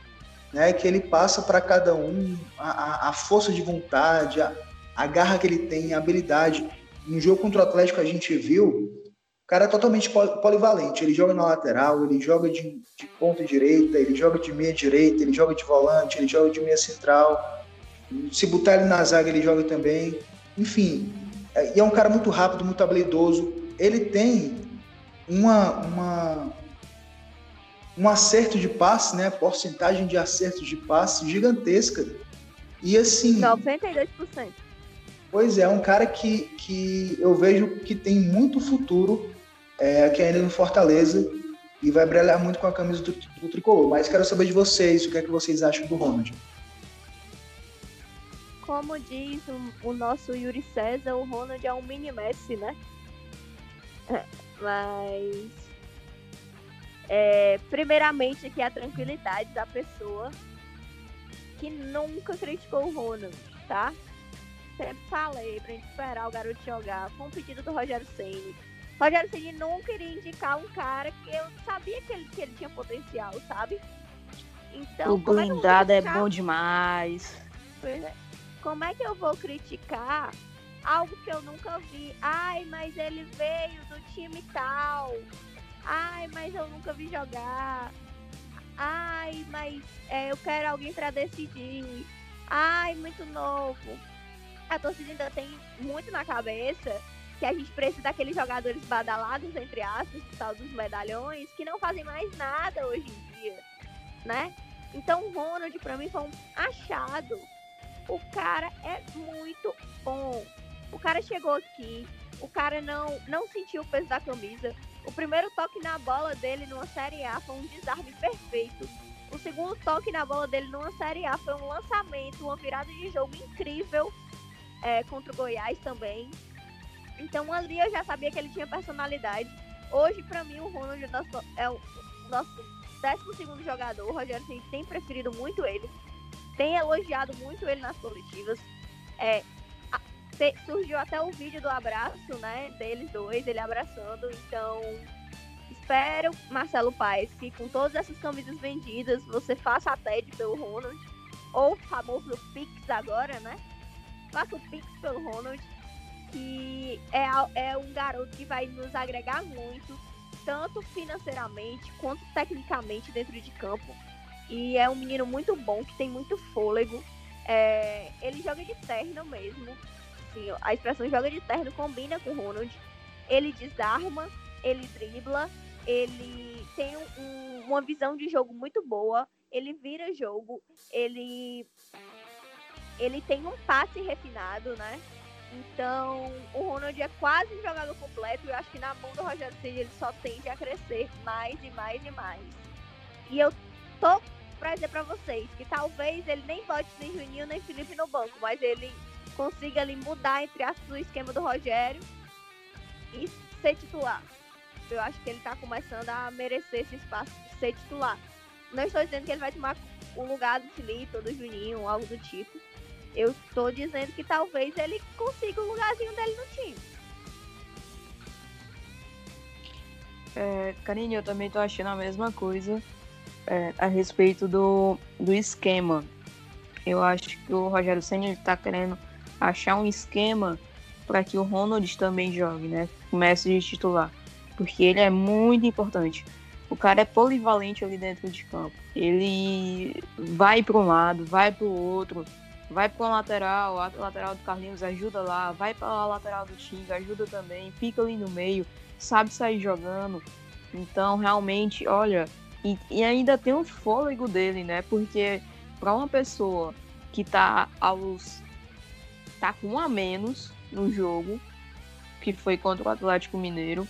né? Que ele passa para cada um, a, a, força de vontade, a, a garra que ele tem, a habilidade. No jogo contra o Atlético a gente viu cara é totalmente polivalente. Ele joga na lateral, ele joga de, de ponta direita, ele joga de meia direita, ele joga de volante, ele joga de meia central. Se botar ele na zaga, ele joga também. Enfim, é, e é um cara muito rápido, muito habilidoso. Ele tem uma, uma um acerto de passe, né? Porcentagem de acertos de passe gigantesca. E assim. 92%. Pois é, um cara que, que eu vejo que tem muito futuro é, aqui ainda no Fortaleza e vai brilhar muito com a camisa do, do tricolor. Mas quero saber de vocês, o que é que vocês acham do Ronald? Como diz o, o nosso Yuri César, o Ronald é um mini Messi, né? Mas é, primeiramente aqui a tranquilidade da pessoa que nunca criticou o Ronald, tá? Sempre falei pra gente esperar o garoto jogar. Foi um pedido do Rogério Senni. Rogério Senni nunca iria indicar um cara que eu sabia que ele, que ele tinha potencial, sabe? Então, o blindado é, é bom demais. É. Como é que eu vou criticar algo que eu nunca vi? Ai, mas ele veio do time tal. Ai, mas eu nunca vi jogar. Ai, mas é, eu quero alguém para decidir. Ai, muito novo. A torcida ainda tem muito na cabeça que a gente precisa daqueles jogadores badalados, entre aspas, tal dos medalhões, que não fazem mais nada hoje em dia, né? Então o Ronald para mim foi um achado. O cara é muito bom. O cara chegou aqui, o cara não não sentiu o peso da camisa. O primeiro toque na bola dele numa Série A foi um desarme perfeito. O segundo toque na bola dele numa Série A foi um lançamento, uma virada de jogo incrível é, contra o Goiás também. Então ali eu já sabia que ele tinha personalidade. Hoje, para mim, o Ronald é o nosso 12 jogador. O Rogério tem preferido muito ele. Tem elogiado muito ele nas coletivas. É, surgiu até o vídeo do abraço, né? Deles dois, ele abraçando. Então, espero, Marcelo Paes, que com todas essas camisas vendidas, você faça a TED pelo Ronald. Ou o famoso Pix agora, né? Faça o Pix pelo Ronald. Que é, é um garoto que vai nos agregar muito, tanto financeiramente quanto tecnicamente dentro de campo. E é um menino muito bom, que tem muito fôlego. É, ele joga de terno mesmo assim, a expressão joga de terno combina com o Ronald. Ele desarma, ele dribla, ele tem um, uma visão de jogo muito boa, ele vira jogo, ele ele tem um passe refinado, né? Então, o Ronald é quase um jogador completo. Eu acho que na mão do Rogério Ceni ele só tende a crescer mais e mais e mais. E eu tô pra dizer pra vocês que talvez ele nem bote nem Juninho nem Felipe no banco, mas ele consiga ali mudar entre aspas o esquema do Rogério e ser titular. Eu acho que ele está começando a merecer esse espaço de ser titular. Não estou dizendo que ele vai tomar o lugar do Felipe ou do Juninho, algo do tipo. Eu estou dizendo que talvez ele consiga o lugarzinho dele no time. É, Karine, eu também estou achando a mesma coisa é, a respeito do, do esquema. Eu acho que o Rogério Senna está querendo achar um esquema para que o Ronald também jogue, né? Comece de titular. Porque ele é muito importante. O cara é polivalente ali dentro de campo. Ele vai para um lado, vai para o outro, vai para a lateral, a lateral do Carlinhos ajuda lá, vai para a lateral do Tinga, ajuda também, fica ali no meio, sabe sair jogando. Então, realmente, olha, e, e ainda tem o fôlego dele, né? Porque para uma pessoa que está aos tá com um a menos no jogo, que foi contra o Atlético Mineiro,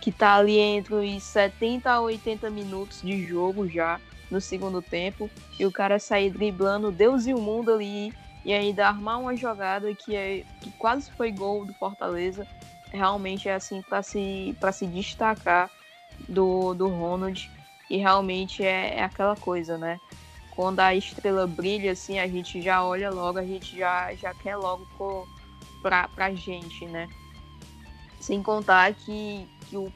que tá ali entre os 70 a 80 minutos de jogo já no segundo tempo, e o cara sair driblando Deus e o mundo ali e ainda armar uma jogada que, é, que quase foi gol do Fortaleza, realmente é assim para se, se destacar do, do Ronald, e realmente é, é aquela coisa, né? quando a estrela brilha, assim, a gente já olha logo, a gente já, já quer logo pro, pra, pra gente, né? Sem contar que, que o,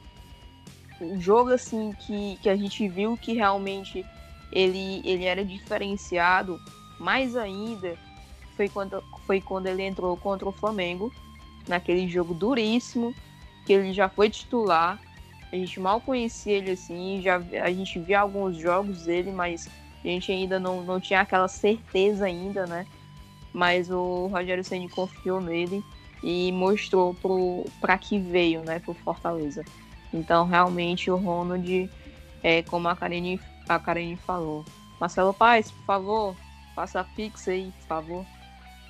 o jogo, assim, que, que a gente viu que realmente ele, ele era diferenciado, mais ainda, foi quando, foi quando ele entrou contra o Flamengo, naquele jogo duríssimo, que ele já foi titular. A gente mal conhecia ele assim, já, a gente via alguns jogos dele, mas a gente ainda não, não tinha aquela certeza ainda, né? mas o Rogério Ceni confiou nele e mostrou para que veio, né, pro Fortaleza. Então, realmente, o Ronald, é, como a Karine, a Karine falou, Marcelo Paes, por favor, faça a pix aí, por favor,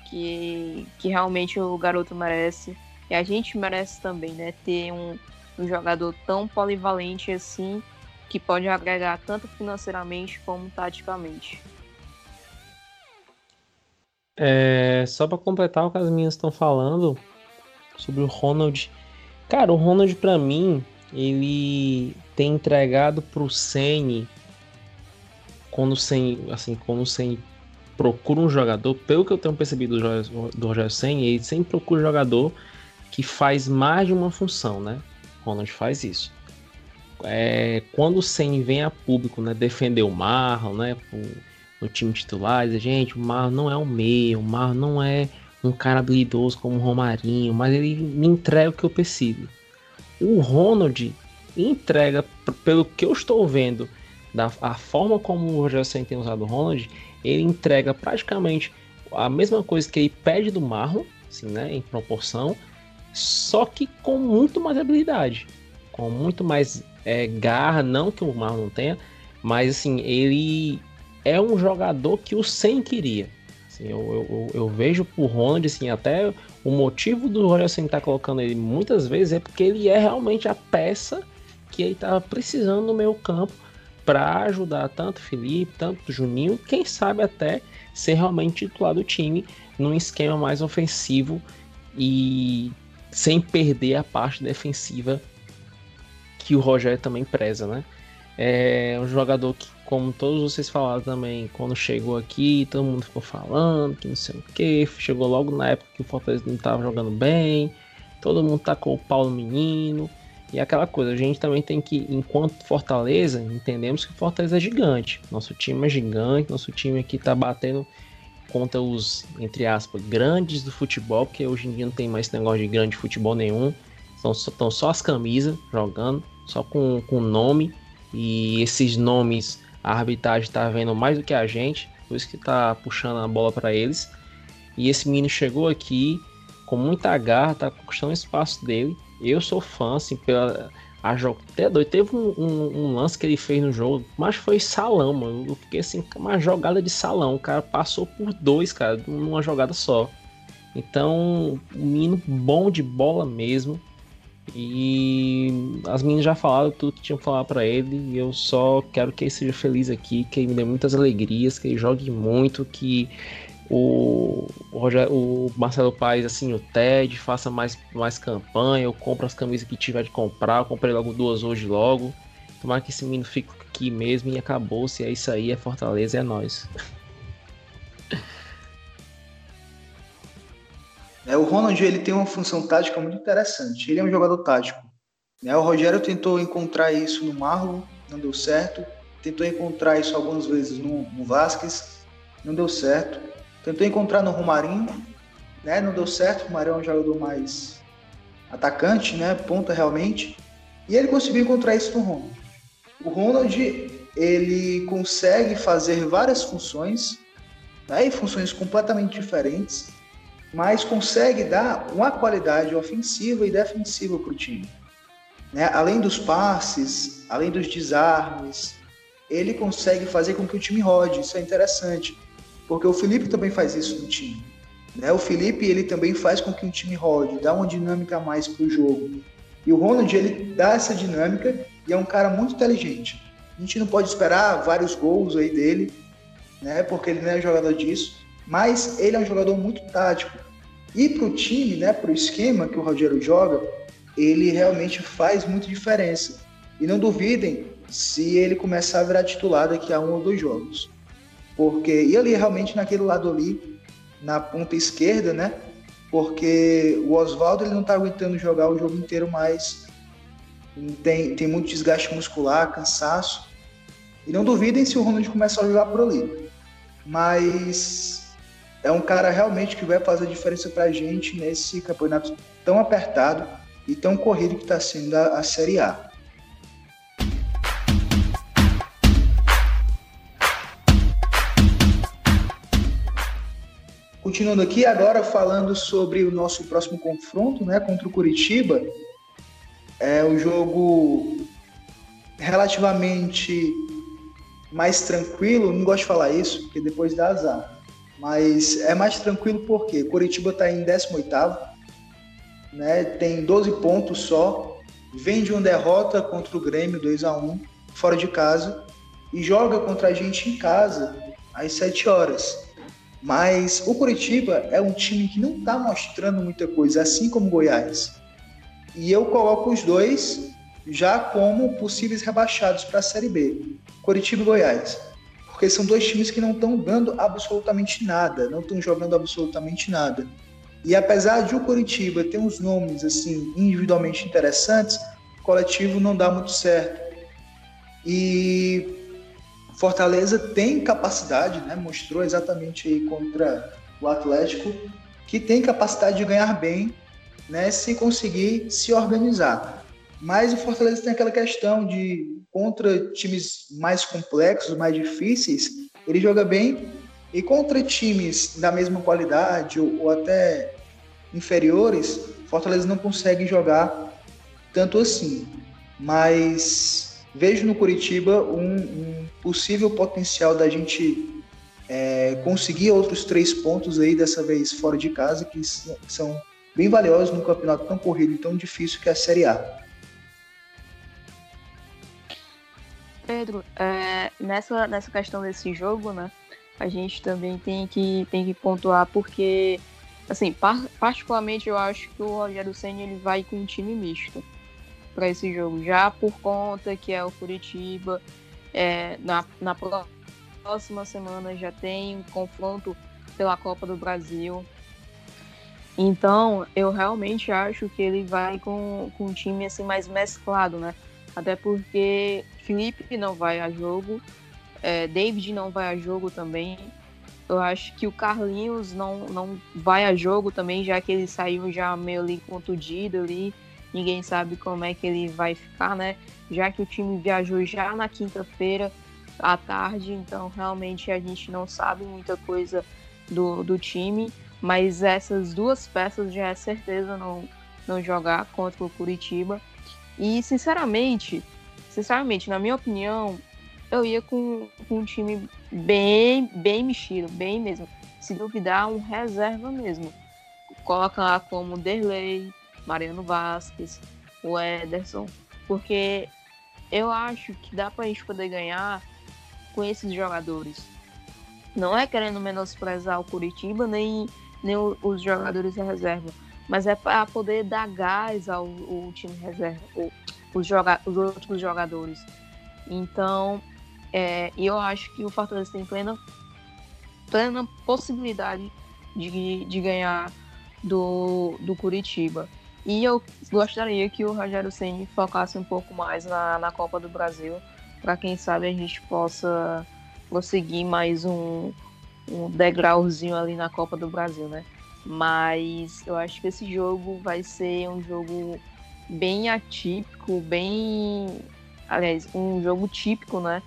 que, que realmente o garoto merece. E a gente merece também, né, ter um, um jogador tão polivalente assim, que pode agregar tanto financeiramente como taticamente. É, só para completar o que as minhas estão falando sobre o Ronald. Cara, o Ronald para mim, ele tem entregado pro Senni quando o Senni, assim, quando o procura um jogador, pelo que eu tenho percebido do, Rogério Senni, ele sempre procura um jogador que faz mais de uma função, né? Ronald faz isso. É, quando o Senni vem a público, né, defender o Marlon, né, no time titular, dizer, gente, o Marlon não é um meio, o Marlon não é um cara habilidoso como o Romarinho, mas ele me entrega o que eu preciso. O Ronald entrega, pelo que eu estou vendo, da a forma como o Rogério Senna tem usado o Ronald, ele entrega praticamente a mesma coisa que ele pede do Marlon, assim, né, em proporção, só que com muito mais habilidade, com muito mais é, garra, não que o Marlon não tenha, mas assim, ele é um jogador que o Sen queria. Assim, eu, eu, eu, vejo pro Ronald, assim, até o motivo do Roger Sen estar tá colocando ele muitas vezes é porque ele é realmente a peça que ele estava precisando no meio campo para ajudar tanto Felipe, tanto Juninho, quem sabe até ser realmente titular do time num esquema mais ofensivo e sem perder a parte defensiva que o Rogério também preza, né? É um jogador que, como todos vocês falaram também, quando chegou aqui, todo mundo ficou falando que não sei o que, chegou logo na época que o Fortaleza não estava jogando bem, todo mundo tacou o pau no menino, e aquela coisa, a gente também tem que, enquanto Fortaleza, entendemos que o Fortaleza é gigante. Nosso time é gigante, nosso time aqui tá batendo contra os, entre aspas, grandes do futebol, porque hoje em dia não tem mais esse negócio de grande futebol nenhum. Estão só, só as camisas jogando, só com, com nome. E esses nomes a arbitragem está vendo mais do que a gente, por isso que está puxando a bola para eles. E esse menino chegou aqui com muita garra, tá conquistando o espaço dele. Eu sou fã, assim, pela. A jogo até doido. Teve um, um, um, lance que ele fez no jogo, mas foi salão, mano. Eu fiquei assim, uma jogada de salão. O cara passou por dois, cara, numa jogada só. Então, um menino bom de bola mesmo. E as meninas já falaram tudo que tinham que falar para ele. E eu só quero que ele seja feliz aqui, que ele me dê muitas alegrias, que ele jogue muito, que o, o, o Marcelo Paes, assim, o TED, faça mais, mais campanha, eu compro as camisas que tiver de comprar, eu comprei logo duas hoje logo. Tomara que esse menino fique aqui mesmo e acabou-se. É isso aí, é Fortaleza, é nós. É, o Ronald ele tem uma função tática muito interessante. Ele é um jogador tático. Né? O Rogério tentou encontrar isso no Marlon, não deu certo. Tentou encontrar isso algumas vezes no, no Vasquez, não deu certo. Tentou encontrar no Romarinho, né? Não deu certo. O Romarinho é um jogador mais atacante, né? Ponta realmente. E ele conseguiu encontrar isso no Ronald. O Ronald ele consegue fazer várias funções, né? E funções completamente diferentes, mas consegue dar uma qualidade ofensiva e defensiva para o time. Né? Além dos passes, além dos desarmes, ele consegue fazer com que o time rode. Isso é interessante porque o Felipe também faz isso no time. Né? O Felipe ele também faz com que o time rode, dá uma dinâmica a mais para o jogo. E o Ronald ele dá essa dinâmica e é um cara muito inteligente. A gente não pode esperar vários gols aí dele, né? Porque ele não é jogador disso, mas ele é um jogador muito tático. E para o time, né? Para o esquema que o Rogério joga, ele realmente faz muita diferença. E não duvidem se ele começar a virar titular daqui a um ou dois jogos porque e ali realmente naquele lado ali na ponta esquerda, né? Porque o Oswaldo ele não está aguentando jogar o jogo inteiro mais, tem, tem muito desgaste muscular, cansaço. E não duvidem se o Ronald começar a jogar por ali. Mas é um cara realmente que vai fazer diferença para a gente nesse campeonato tão apertado e tão corrido que está sendo a, a Série A. Continuando aqui, agora falando sobre o nosso próximo confronto, né, contra o Curitiba. É um jogo relativamente mais tranquilo, não gosto de falar isso, porque depois dá azar. Mas é mais tranquilo porque Curitiba está em 18º, né, tem 12 pontos só, vem de uma derrota contra o Grêmio 2 a 1 fora de casa e joga contra a gente em casa às 7 horas. Mas o Curitiba é um time que não está mostrando muita coisa, assim como o Goiás. E eu coloco os dois já como possíveis rebaixados para a Série B, Curitiba e Goiás. Porque são dois times que não estão dando absolutamente nada, não estão jogando absolutamente nada. E apesar de o Curitiba ter uns nomes assim individualmente interessantes, o coletivo não dá muito certo. E Fortaleza tem capacidade, né? mostrou exatamente aí contra o Atlético, que tem capacidade de ganhar bem, né? se conseguir se organizar. Mas o Fortaleza tem aquela questão de contra times mais complexos, mais difíceis, ele joga bem e contra times da mesma qualidade ou, ou até inferiores, Fortaleza não consegue jogar tanto assim. Mas vejo no Curitiba um, um possível potencial da gente é, conseguir outros três pontos aí, dessa vez fora de casa, que são bem valiosos no campeonato tão corrido e tão difícil que é a Série A. Pedro, é, nessa, nessa questão desse jogo, né, a gente também tem que, tem que pontuar porque, assim, par, particularmente eu acho que o Rogério Senna ele vai com um time misto para esse jogo, já por conta que é o Curitiba. É, na, na próxima semana já tem um confronto pela Copa do Brasil. Então, eu realmente acho que ele vai com, com um time assim mais mesclado, né? Até porque Felipe não vai a jogo, é, David não vai a jogo também. Eu acho que o Carlinhos não, não vai a jogo também, já que ele saiu já meio ali contundido ali ninguém sabe como é que ele vai ficar, né? Já que o time viajou já na quinta-feira à tarde, então realmente a gente não sabe muita coisa do, do time, mas essas duas peças já é certeza não, não jogar contra o Curitiba. E sinceramente, sinceramente, na minha opinião, eu ia com, com um time bem, bem mexido, bem mesmo. Se duvidar, um reserva mesmo. Coloca lá como Derley, Mariano Vasquez, o Ederson, porque eu acho que dá para a gente poder ganhar com esses jogadores. Não é querendo menosprezar o Curitiba nem, nem os jogadores da reserva, mas é para poder dar gás ao, ao time reserva, os, joga, os outros jogadores. Então, é, eu acho que o Fortaleza tem plena, plena possibilidade de, de ganhar do, do Curitiba. E eu gostaria que o Rogério Ceni focasse um pouco mais na, na Copa do Brasil, para quem sabe a gente possa conseguir mais um, um degrauzinho ali na Copa do Brasil, né? Mas eu acho que esse jogo vai ser um jogo bem atípico, bem. Aliás, um jogo típico, né?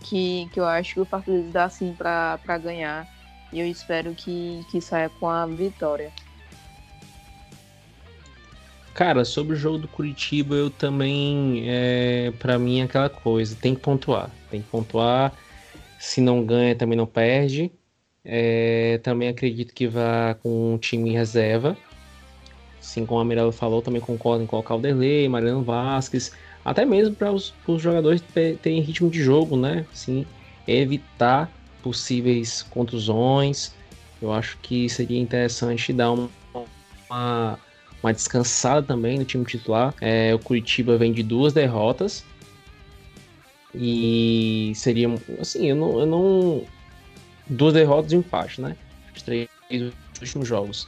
Que, que eu acho que o Fortaleza dá sim para ganhar. E eu espero que, que saia com a vitória. Cara, sobre o jogo do Curitiba, eu também, é, para mim, é aquela coisa, tem que pontuar. Tem que pontuar. Se não ganha, também não perde. É, também acredito que vá com um time em reserva. Assim como a Mirella falou, também concordo em colocar o Delay, Mariano Vasquez, até mesmo para os, os, jogadores terem ritmo de jogo, né? Assim, evitar possíveis contusões. Eu acho que seria interessante dar uma, uma uma descansada também no time titular. É, o Curitiba vem de duas derrotas. E seria, assim, eu não, eu não. Duas derrotas e um empate, né? Os três últimos jogos.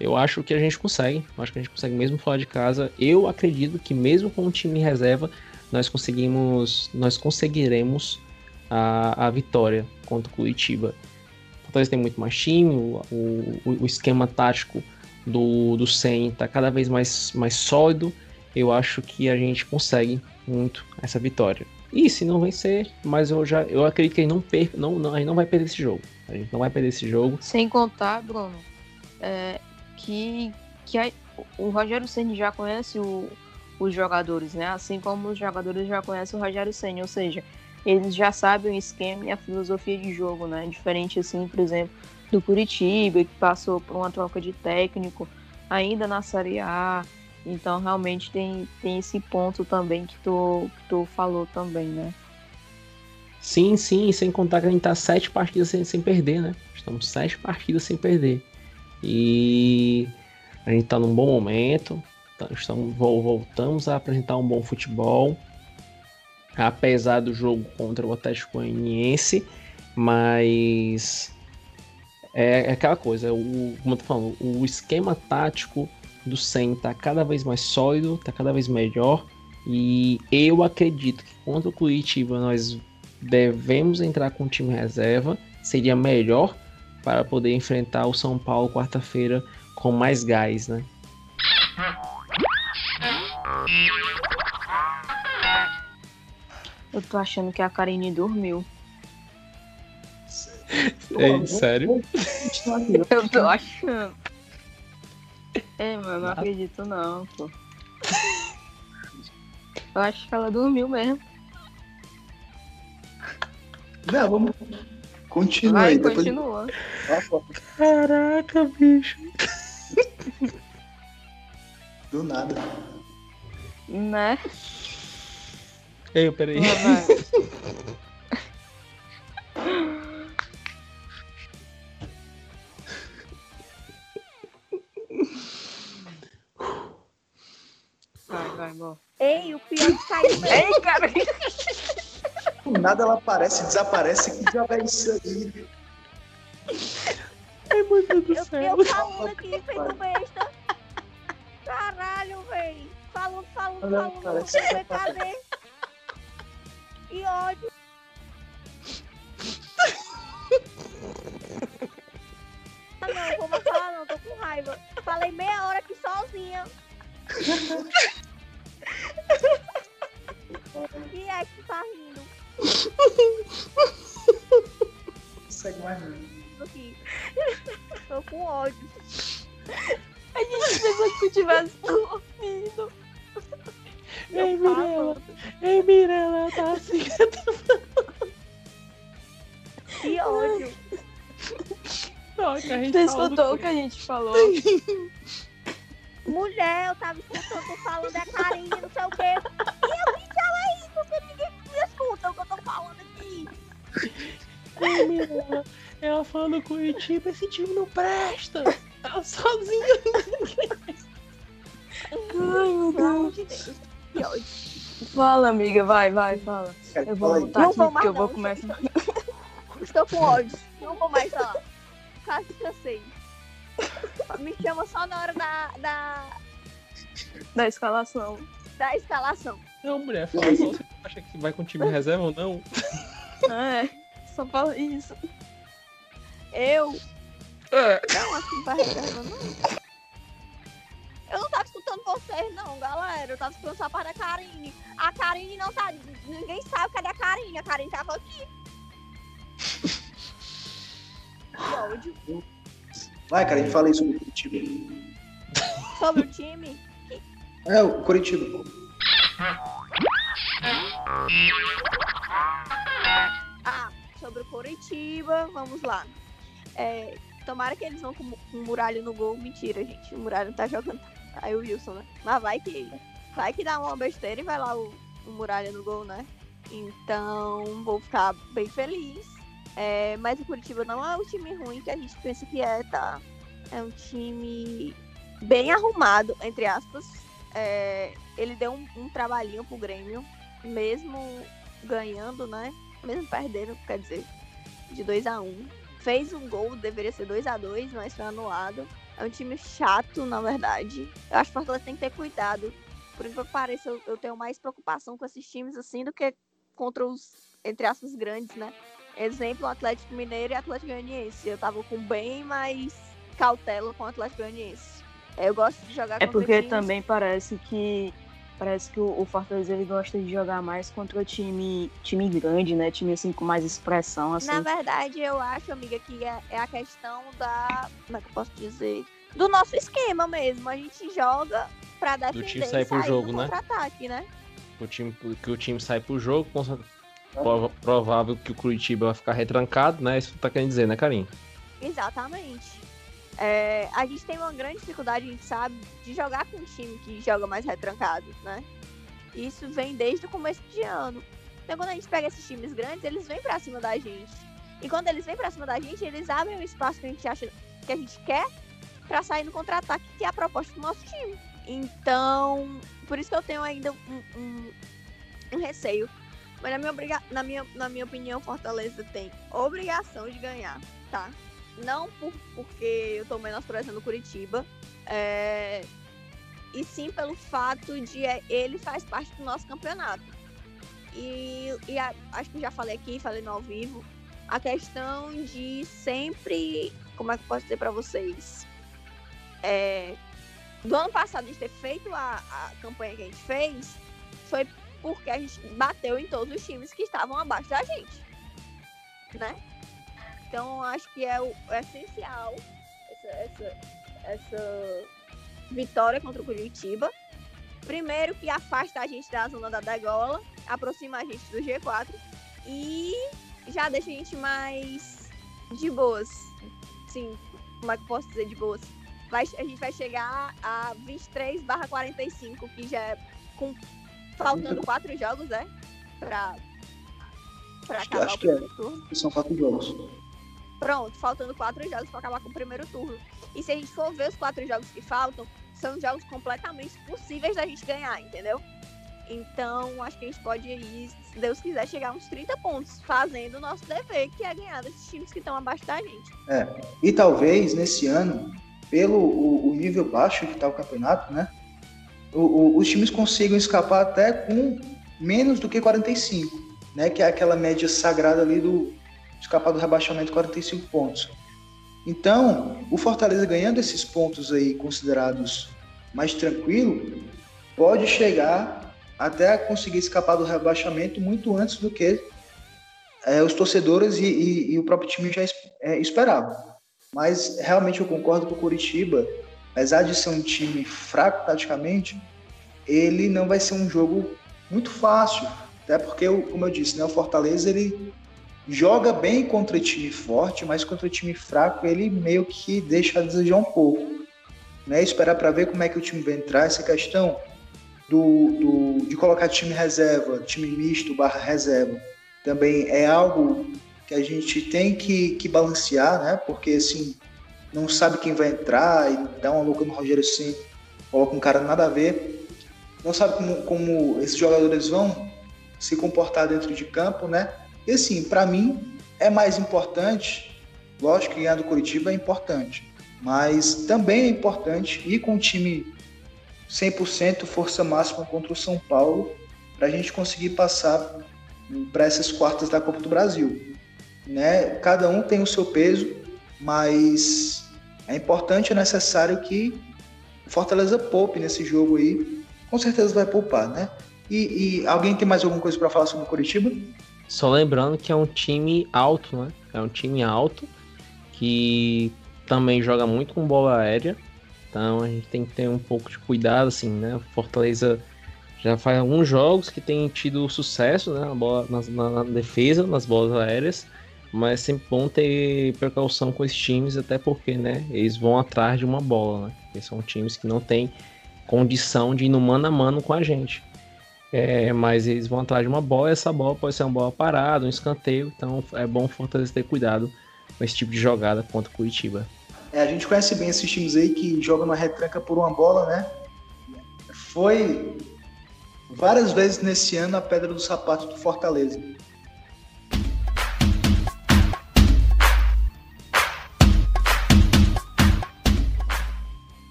Eu acho que a gente consegue. Acho que a gente consegue mesmo fora de casa. Eu acredito que mesmo com o time em reserva, nós conseguimos. Nós conseguiremos a, a vitória contra o Curitiba. Fortaleza tem muito mais time, o, o, o esquema tático do, do 100 está cada vez mais, mais sólido, eu acho que a gente consegue muito essa vitória. E se não vencer, mas eu já eu acredito que ele não perca, não, não, a gente não vai perder esse jogo. A gente não vai perder esse jogo. Sem contar, Bruno, é, que, que a, o Rogério Ceni já conhece o, os jogadores, né? Assim como os jogadores já conhecem o Rogério Ceni, ou seja, eles já sabem o esquema e a filosofia de jogo, né? Diferente assim, por exemplo, do Curitiba, que passou por uma troca de técnico ainda na Série A. Então realmente tem, tem esse ponto também que tu, que tu falou também, né? Sim, sim, sem contar que a gente tá sete partidas sem, sem perder, né? Estamos sete partidas sem perder. E a gente tá num bom momento. Tá, estamos, voltamos a apresentar um bom futebol. Apesar do jogo contra o Atlético Goianiense, mas é, é aquela coisa, o, como eu tô falando, o esquema tático do Sen tá cada vez mais sólido, tá cada vez melhor. E eu acredito que contra o Curitiba nós devemos entrar com o time reserva. Seria melhor para poder enfrentar o São Paulo quarta-feira com mais gás, né? Eu tô achando que a Karine dormiu. É, sério? Eu tô achando. É, mas eu não acredito não, pô. Eu acho que ela dormiu mesmo. Não, vamos. Continua Vai, aí. Depois... continua. Caraca, bicho. Do nada. Né? Ei, peraí. Vai, vai. Vai, vai, bom. Ei, o pior mesmo. Ei, cara! Do nada ela aparece, desaparece. Que joga isso aí? Ai, meu Deus do Eu, céu. eu falando aqui, feito besta. Caralho, véi. Falando, falando, falando. parece Não sei que cadê. Que ódio. Ah, não, vou mais falar não, tô com raiva. Falei meia hora aqui sozinha. E é que tá rindo Segue mais não. aqui. Tô com ódio. A gente pensou que tu tivesse dormindo. Ei, Eu Mirella. Ei, Mirella, tá assim. Que ódio. Não, que a gente do escutou o que a gente falou? Mulher, eu tava escutando tu falando da Karine, não sei o quê. E eu vim falar isso, porque ninguém me escuta o que eu tô falando aqui. Ela falando com o Curitiba, esse time não presta. Ela sozinha. Ai, meu Pelo amor de Deus. Que ódio. Fala, amiga, vai, vai, fala. Cara, Eu vou aí. voltar Não aqui vou porque eu vou começar. Estou com ódio. Não vou mais falar. Quase cansei. Me chama só na hora da, da, Da escalação. da instalação. Não, mulher, fala só se tu acha que vai com o time reserva ou não. É, só fala isso. Eu É. não assim pra reserva, não. Eu não tava escutando vocês, não, galera. Eu tava escutando só a parte da Karine. A Karine não tá. Ninguém sabe cadê a Karine. A Karine tava aqui. Que ódio. Vai, cara, a gente fala aí sobre o Curitiba. Sobre o time. É, o Curitiba. Ah, sobre o Coritiba, vamos lá. É, tomara que eles vão com, com o Muralha no gol. Mentira, gente. O Muralha não tá jogando. Aí o Wilson, né? Mas vai que. Vai que dá uma besteira e vai lá o, o Muralha no gol, né? Então, vou ficar bem feliz. É, mas o Curitiba não é o time ruim que a gente pensa que é, tá? É um time bem arrumado, entre aspas. É, ele deu um, um trabalhinho pro Grêmio, mesmo ganhando, né? Mesmo perdendo, quer dizer, de 2 a 1 um. Fez um gol, deveria ser 2 a 2 mas foi anulado. É um time chato, na verdade. Eu acho que o Fortaleza tem que ter cuidado. Por incrível que eu tenho mais preocupação com esses times assim do que contra os, entre aspas, grandes, né? Exemplo, Atlético Mineiro e Atlético Goianiense. Eu tava com bem mais cautela com o Atlético Goianiense. Eu gosto de jogar É contra porque times- também parece que Parece que o, o Fortaleza ele gosta de jogar mais contra o time, time grande, né? Time assim com mais expressão. Assim. Na verdade, eu acho, amiga, que é, é a questão da. Como é que eu posso dizer? Do nosso esquema mesmo. A gente joga pra defender. Do time sair pro jogo, né? Contra-ataque, né? O time, que o time sai pro jogo, provável que o Curitiba vai ficar retrancado, né? Isso tá querendo dizer, né, Karim? Exatamente. É, a gente tem uma grande dificuldade, a gente sabe, de jogar com um time que joga mais retrancado, né? Isso vem desde o começo de ano. Então, quando a gente pega esses times grandes, eles vêm pra cima da gente. E quando eles vêm pra cima da gente, eles abrem o espaço que a gente acha que a gente quer para sair no contra-ataque, que é a proposta do nosso time. Então, por isso que eu tenho ainda um, um, um receio. Mas na minha, obriga na, minha, na minha opinião, Fortaleza tem obrigação de ganhar, tá? Não por, porque eu tô menosprezando Curitiba, é, e sim pelo fato de é, ele faz parte do nosso campeonato. E, e a, acho que já falei aqui, falei no ao vivo, a questão de sempre, como é que eu posso dizer para vocês? É, do ano passado gente ter feito a, a campanha que a gente fez foi porque a gente bateu em todos os times que estavam abaixo da gente, né? Então acho que é o é essencial essa, essa, essa vitória contra o Curitiba. Primeiro que afasta a gente da zona da degola, aproxima a gente do G4 e já deixa a gente mais de boas. Sim, como é que eu posso dizer de boas? Vai, a gente vai chegar a 23 barra 45, que já é com, faltando quatro jogos, né? Pra, pra acho acabar que, o primeiro é. turno. São quatro jogos. Pronto, faltando quatro jogos para acabar com o primeiro turno. E se a gente for ver os quatro jogos que faltam, são jogos completamente possíveis da gente ganhar, entendeu? Então, acho que a gente pode ir, se Deus quiser, chegar a uns 30 pontos, fazendo o nosso dever, que é ganhar desses times que estão abaixo da gente. É. E talvez nesse ano, pelo o, o nível baixo que está o campeonato, né? O, o, os times consigam escapar até com menos do que 45, né? Que é aquela média sagrada ali do escapar do rebaixamento 45 pontos. Então, o Fortaleza ganhando esses pontos aí considerados mais tranquilo, pode chegar até conseguir escapar do rebaixamento muito antes do que é, os torcedores e, e, e, o próprio time já é, esperavam. Mas realmente eu concordo com o Curitiba, apesar de ser um time fraco taticamente, ele não vai ser um jogo muito fácil, até porque, como eu disse, né, o Fortaleza ele joga bem contra time forte, mas contra time fraco ele meio que deixa a desejar um pouco. Né? Esperar para ver como é que o time vai entrar, essa questão do, do, de colocar time reserva, time misto barra reserva, também é algo que a gente tem que, que balancear, né? Porque assim, não sabe quem vai entrar e dá uma louca no Rogério assim, coloca um cara nada a ver. Não sabe como, como esses jogadores vão se comportar dentro de campo, né? E assim, para mim é mais importante, lógico que ganhar do Curitiba é importante, mas também é importante ir com o time 100% força máxima contra o São Paulo para a gente conseguir passar para essas quartas da Copa do Brasil. Né? Cada um tem o seu peso, mas é importante e necessário que Fortaleza poupe nesse jogo aí. Com certeza vai poupar, né? E, e alguém tem mais alguma coisa para falar sobre o Curitiba? Só lembrando que é um time alto, né? É um time alto que também joga muito com bola aérea. Então a gente tem que ter um pouco de cuidado, assim, né? Fortaleza já faz alguns jogos que tem tido sucesso né, na, bola, na, na, defesa, nas bolas aéreas, mas é sempre bom ter precaução com esses times, até porque né, eles vão atrás de uma bola. Né? Eles são times que não têm condição de ir no mano a mano com a gente. É, mas eles vão atrás de uma bola, e essa bola pode ser uma bola parada, um escanteio, então é bom o Fortaleza ter cuidado com esse tipo de jogada contra o Curitiba. É, a gente conhece bem esses times aí que jogam na retranca por uma bola, né? Foi várias vezes nesse ano a pedra do sapato do Fortaleza.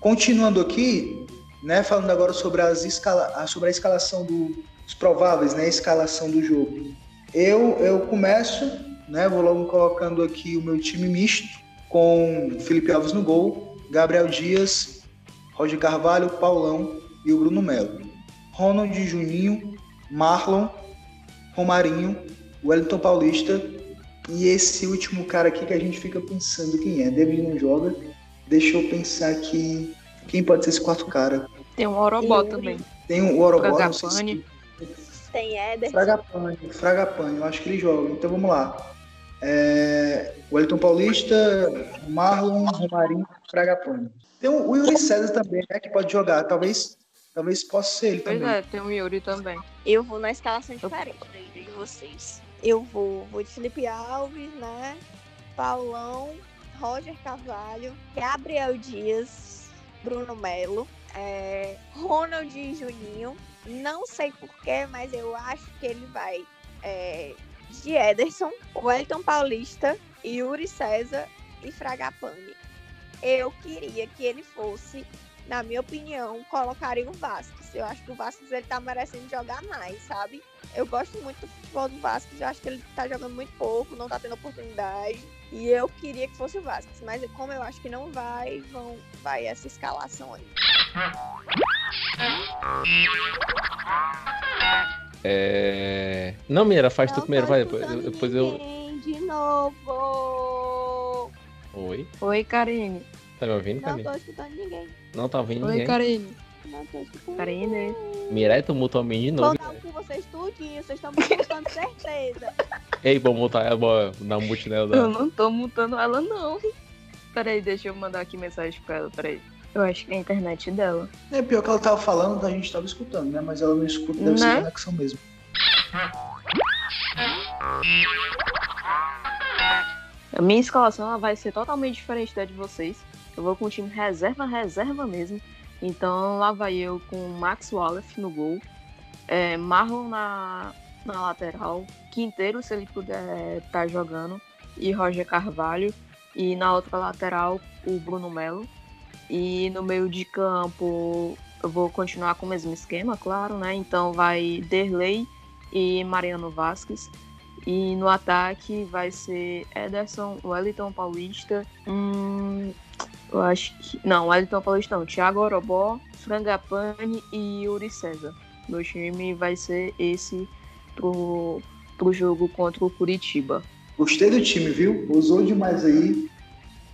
Continuando aqui, né, falando agora sobre, as escala, sobre a escalação do, dos prováveis, né, a escalação do jogo. Eu, eu começo, né, vou logo colocando aqui o meu time misto, com Felipe Alves no gol, Gabriel Dias, Roger Carvalho, Paulão e o Bruno Melo. Ronald Juninho, Marlon, Romarinho, Wellington Paulista e esse último cara aqui que a gente fica pensando quem é. David não joga. Deixa eu pensar aqui. Quem pode ser esse quarto cara? Tem um Orobó também. Tem um Orobó, não sei se... Tem Éder. Fragapane, Fragapane, eu acho que ele joga. Então vamos lá. É... Wellington Paulista, Marlon, Romarinho, Fragapane. Tem o Yuri César também, né, que pode jogar. Talvez, talvez possa ser ele Pois também. é, tem o Yuri também. Eu vou na escalação diferente de vocês. Eu vou, vou de Felipe Alves, né? Paulão, Roger Carvalho, Gabriel Dias, Bruno Melo, é, Ronald e Juninho. Não sei porquê, mas eu acho que ele vai é, de Ederson, Wellington Paulista, Yuri César e Fragapane. Eu queria que ele fosse, na minha opinião, colocaria o Vasquez. Eu acho que o Vasquez ele tá merecendo jogar mais, sabe? Eu gosto muito do futebol do Vasquez, eu acho que ele tá jogando muito pouco, não tá tendo oportunidade. E eu queria que fosse o Vasquez, mas como eu acho que não vai, vão, vai essa escalação aí. É... Não, Mira, faz tu Não primeiro, tô vai depois. Depois eu. De novo! Oi? Oi, Karine. Tá me ouvindo, Não Karine? tô escutando ninguém. Não tá ouvindo Oi, ninguém. Karine. Karine. ninguém. Mirai, tu mutou a mim de Vou novo. dar com vocês tudinho, vocês estão me escutando certeza. Ei, vou mutar ela, dar um mute nela. Eu dela. não tô mutando ela, não. Peraí, deixa eu mandar aqui mensagem pra ela, peraí. Eu acho que é a internet dela. É pior que ela tava falando, a gente tava escutando, né? Mas ela não escuta, deve ser Né? conexão mesmo. A minha escalação ela vai ser totalmente diferente da de vocês. Eu vou com o time reserva, reserva mesmo. Então lá vai eu com Max Wallace no gol. É, Marlon na, na lateral. Quinteiro, se ele puder estar jogando. E Roger Carvalho. E na outra lateral, o Bruno Melo. E no meio de campo, eu vou continuar com o mesmo esquema, claro, né? Então vai Derlei e Mariano Vasquez. E no ataque vai ser Ederson, Wellington Paulista. Hum, eu acho que. Não, Wellington Paulista não. Thiago Orobó, Frangapane e Yuri César. Meu time vai ser esse pro, pro jogo contra o Curitiba. Gostei do time, viu? Usou demais aí.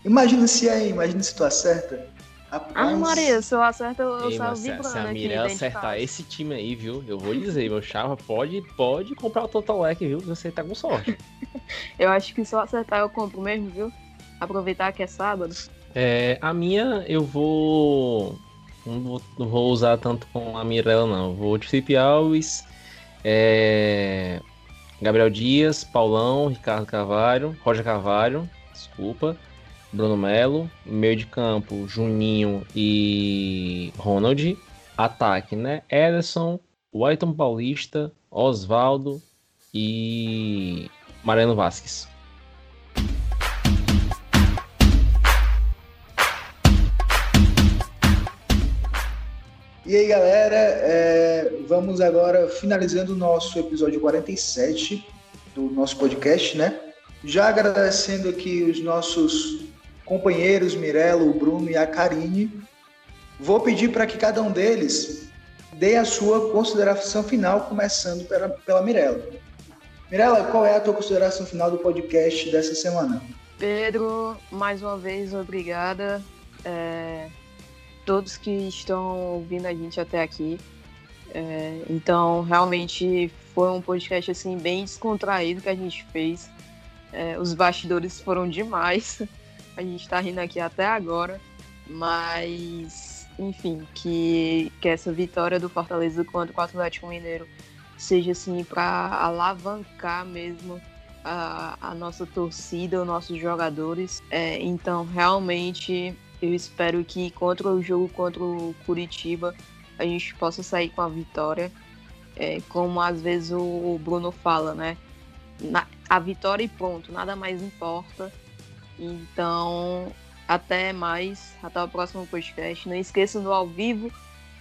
Imagina se é, imagina se tu acerta. Rapaz, Ah, Maria, se eu acerto, eu, Ei, saio mas se, a- vibrando se a aqui Mirella acertar esse time aí, viu? Eu vou dizer, meu chava pode, pode comprar o Total Leque, viu? Você tá com sorte. Eu acho que se eu acertar, eu compro mesmo, viu? Aproveitar que é sábado. É, a minha eu vou. Não vou, não vou usar tanto com a Mirella, não. Vou de Felipe Alves, é, Gabriel Dias, Paulão, Ricardo Carvalho, Roger Carvalho, desculpa, Bruno Melo, meio de campo, Juninho e Ronald. Ataque, né? Ederson, Wellington Paulista, Osvaldo e Mariano Vasquez. E aí, galera, é, vamos agora finalizando o nosso episódio 47 do nosso podcast, né? Já agradecendo aqui os nossos companheiros, Mirella, o Bruno e a Karine. Vou pedir para que cada um deles dê a sua consideração final, começando pela, pela Mirella. Mirella, qual é a tua consideração final do podcast dessa semana? Pedro, mais uma vez, obrigada. É, todos que estão ouvindo a gente até aqui. É, então, realmente foi um podcast assim bem descontraído que a gente fez. É, os bastidores foram demais. A gente está rindo aqui até agora, mas enfim, que, que essa vitória do Fortaleza contra o Atlético Mineiro seja assim para alavancar mesmo a, a nossa torcida, os nossos jogadores. É, então, realmente, eu espero que contra o jogo contra o Curitiba a gente possa sair com a vitória. É, como às vezes o Bruno fala, né? Na- a vitória e ponto, nada mais importa. Então, até mais, até o próximo podcast. Não esqueçam do ao vivo,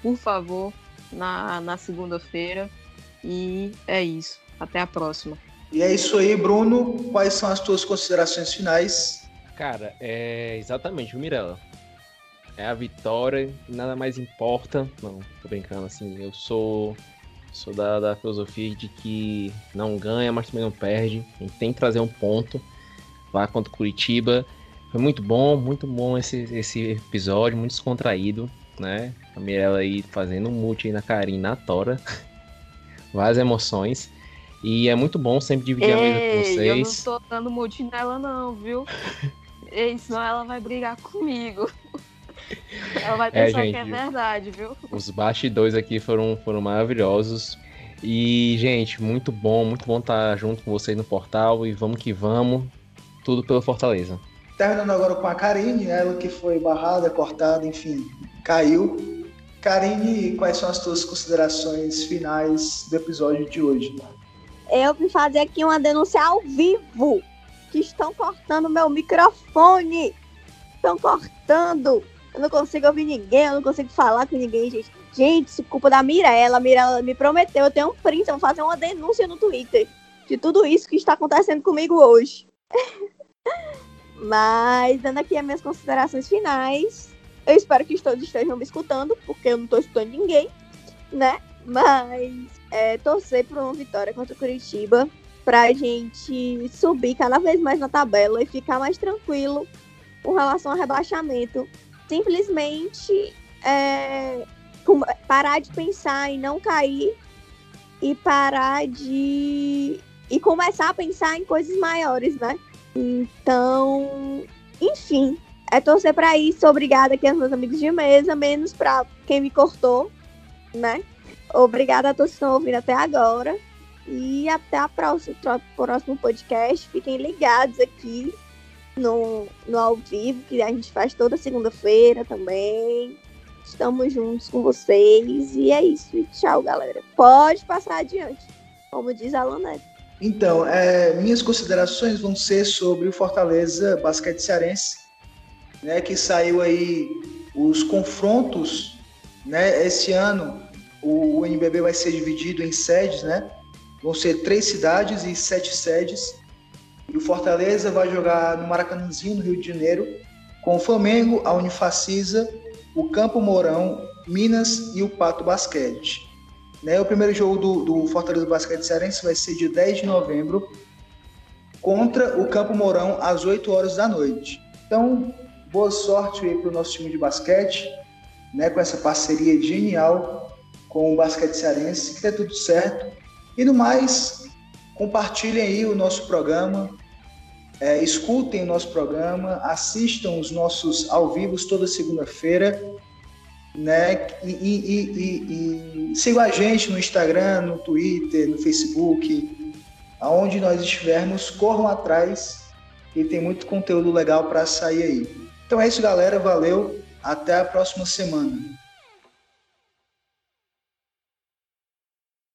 por favor, na, na segunda-feira. E é isso. Até a próxima. E é isso aí, Bruno. Quais são as tuas considerações finais? Cara, é exatamente, o Mirella. É a vitória e nada mais importa. Não, tô brincando assim, eu sou sou da, da filosofia de que não ganha, mas também não perde. A gente tem que trazer um ponto lá contra o Curitiba. Foi muito bom, muito bom esse, esse episódio, muito descontraído, né? A Mirella aí fazendo um mute aí na Karine, na Tora. Várias emoções. E é muito bom sempre dividir Ei, a mesa com vocês. Eu não tô dando mute nela, não, viu? Ei, senão ela vai brigar comigo. Ela vai é, pensar é, gente, que é verdade, viu? Os bastidores aqui foram, foram maravilhosos. E, gente, muito bom, muito bom estar junto com vocês no portal. E vamos que vamos. Tudo pelo Fortaleza. Terminando agora com a Karine, ela que foi barrada, cortada, enfim, caiu. Karine, quais são as tuas considerações finais do episódio de hoje? Eu vim fazer aqui uma denúncia ao vivo, que estão cortando meu microfone. Estão cortando. Eu não consigo ouvir ninguém, eu não consigo falar com ninguém, gente. Gente, isso é culpa da Mirella. A Mirella me prometeu, eu tenho um print, eu vou fazer uma denúncia no Twitter de tudo isso que está acontecendo comigo hoje. Mas, dando aqui as minhas considerações finais, eu espero que todos estejam me escutando, porque eu não estou escutando ninguém, né? Mas é, torcer por uma vitória contra o Curitiba pra gente subir cada vez mais na tabela e ficar mais tranquilo com relação ao rebaixamento. Simplesmente é, parar de pensar em não cair e parar de. e começar a pensar em coisas maiores, né? Então, enfim, é torcer para isso. Obrigada aqui aos meus amigos de mesa, menos para quem me cortou, né? Obrigada a todos que estão ouvindo até agora. E até próxima, próximo podcast. Fiquem ligados aqui no, no ao vivo, que a gente faz toda segunda-feira também. Estamos juntos com vocês. E é isso. E tchau, galera. Pode passar adiante, como diz a Lanete. Então, é, minhas considerações vão ser sobre o Fortaleza Basquete Cearense, né, que saiu aí os confrontos, né, esse ano o, o NBB vai ser dividido em sedes, né, vão ser três cidades e sete sedes, e o Fortaleza vai jogar no Maracanãzinho, no Rio de Janeiro, com o Flamengo, a Unifacisa, o Campo Mourão, Minas e o Pato Basquete. Né? O primeiro jogo do, do Fortaleza Basquete Cearense vai ser de 10 de novembro contra o Campo Mourão às 8 horas da noite. Então, boa sorte para o nosso time de basquete, né? com essa parceria genial com o Basquete Cearense, que dê tudo certo. E no mais, compartilhem aí o nosso programa, é, escutem o nosso programa, assistam os nossos ao vivos toda segunda-feira né? E, e, e, e sigam a gente no Instagram, no Twitter, no Facebook, aonde nós estivermos, corram atrás e tem muito conteúdo legal para sair aí. Então é isso, galera. Valeu. Até a próxima semana.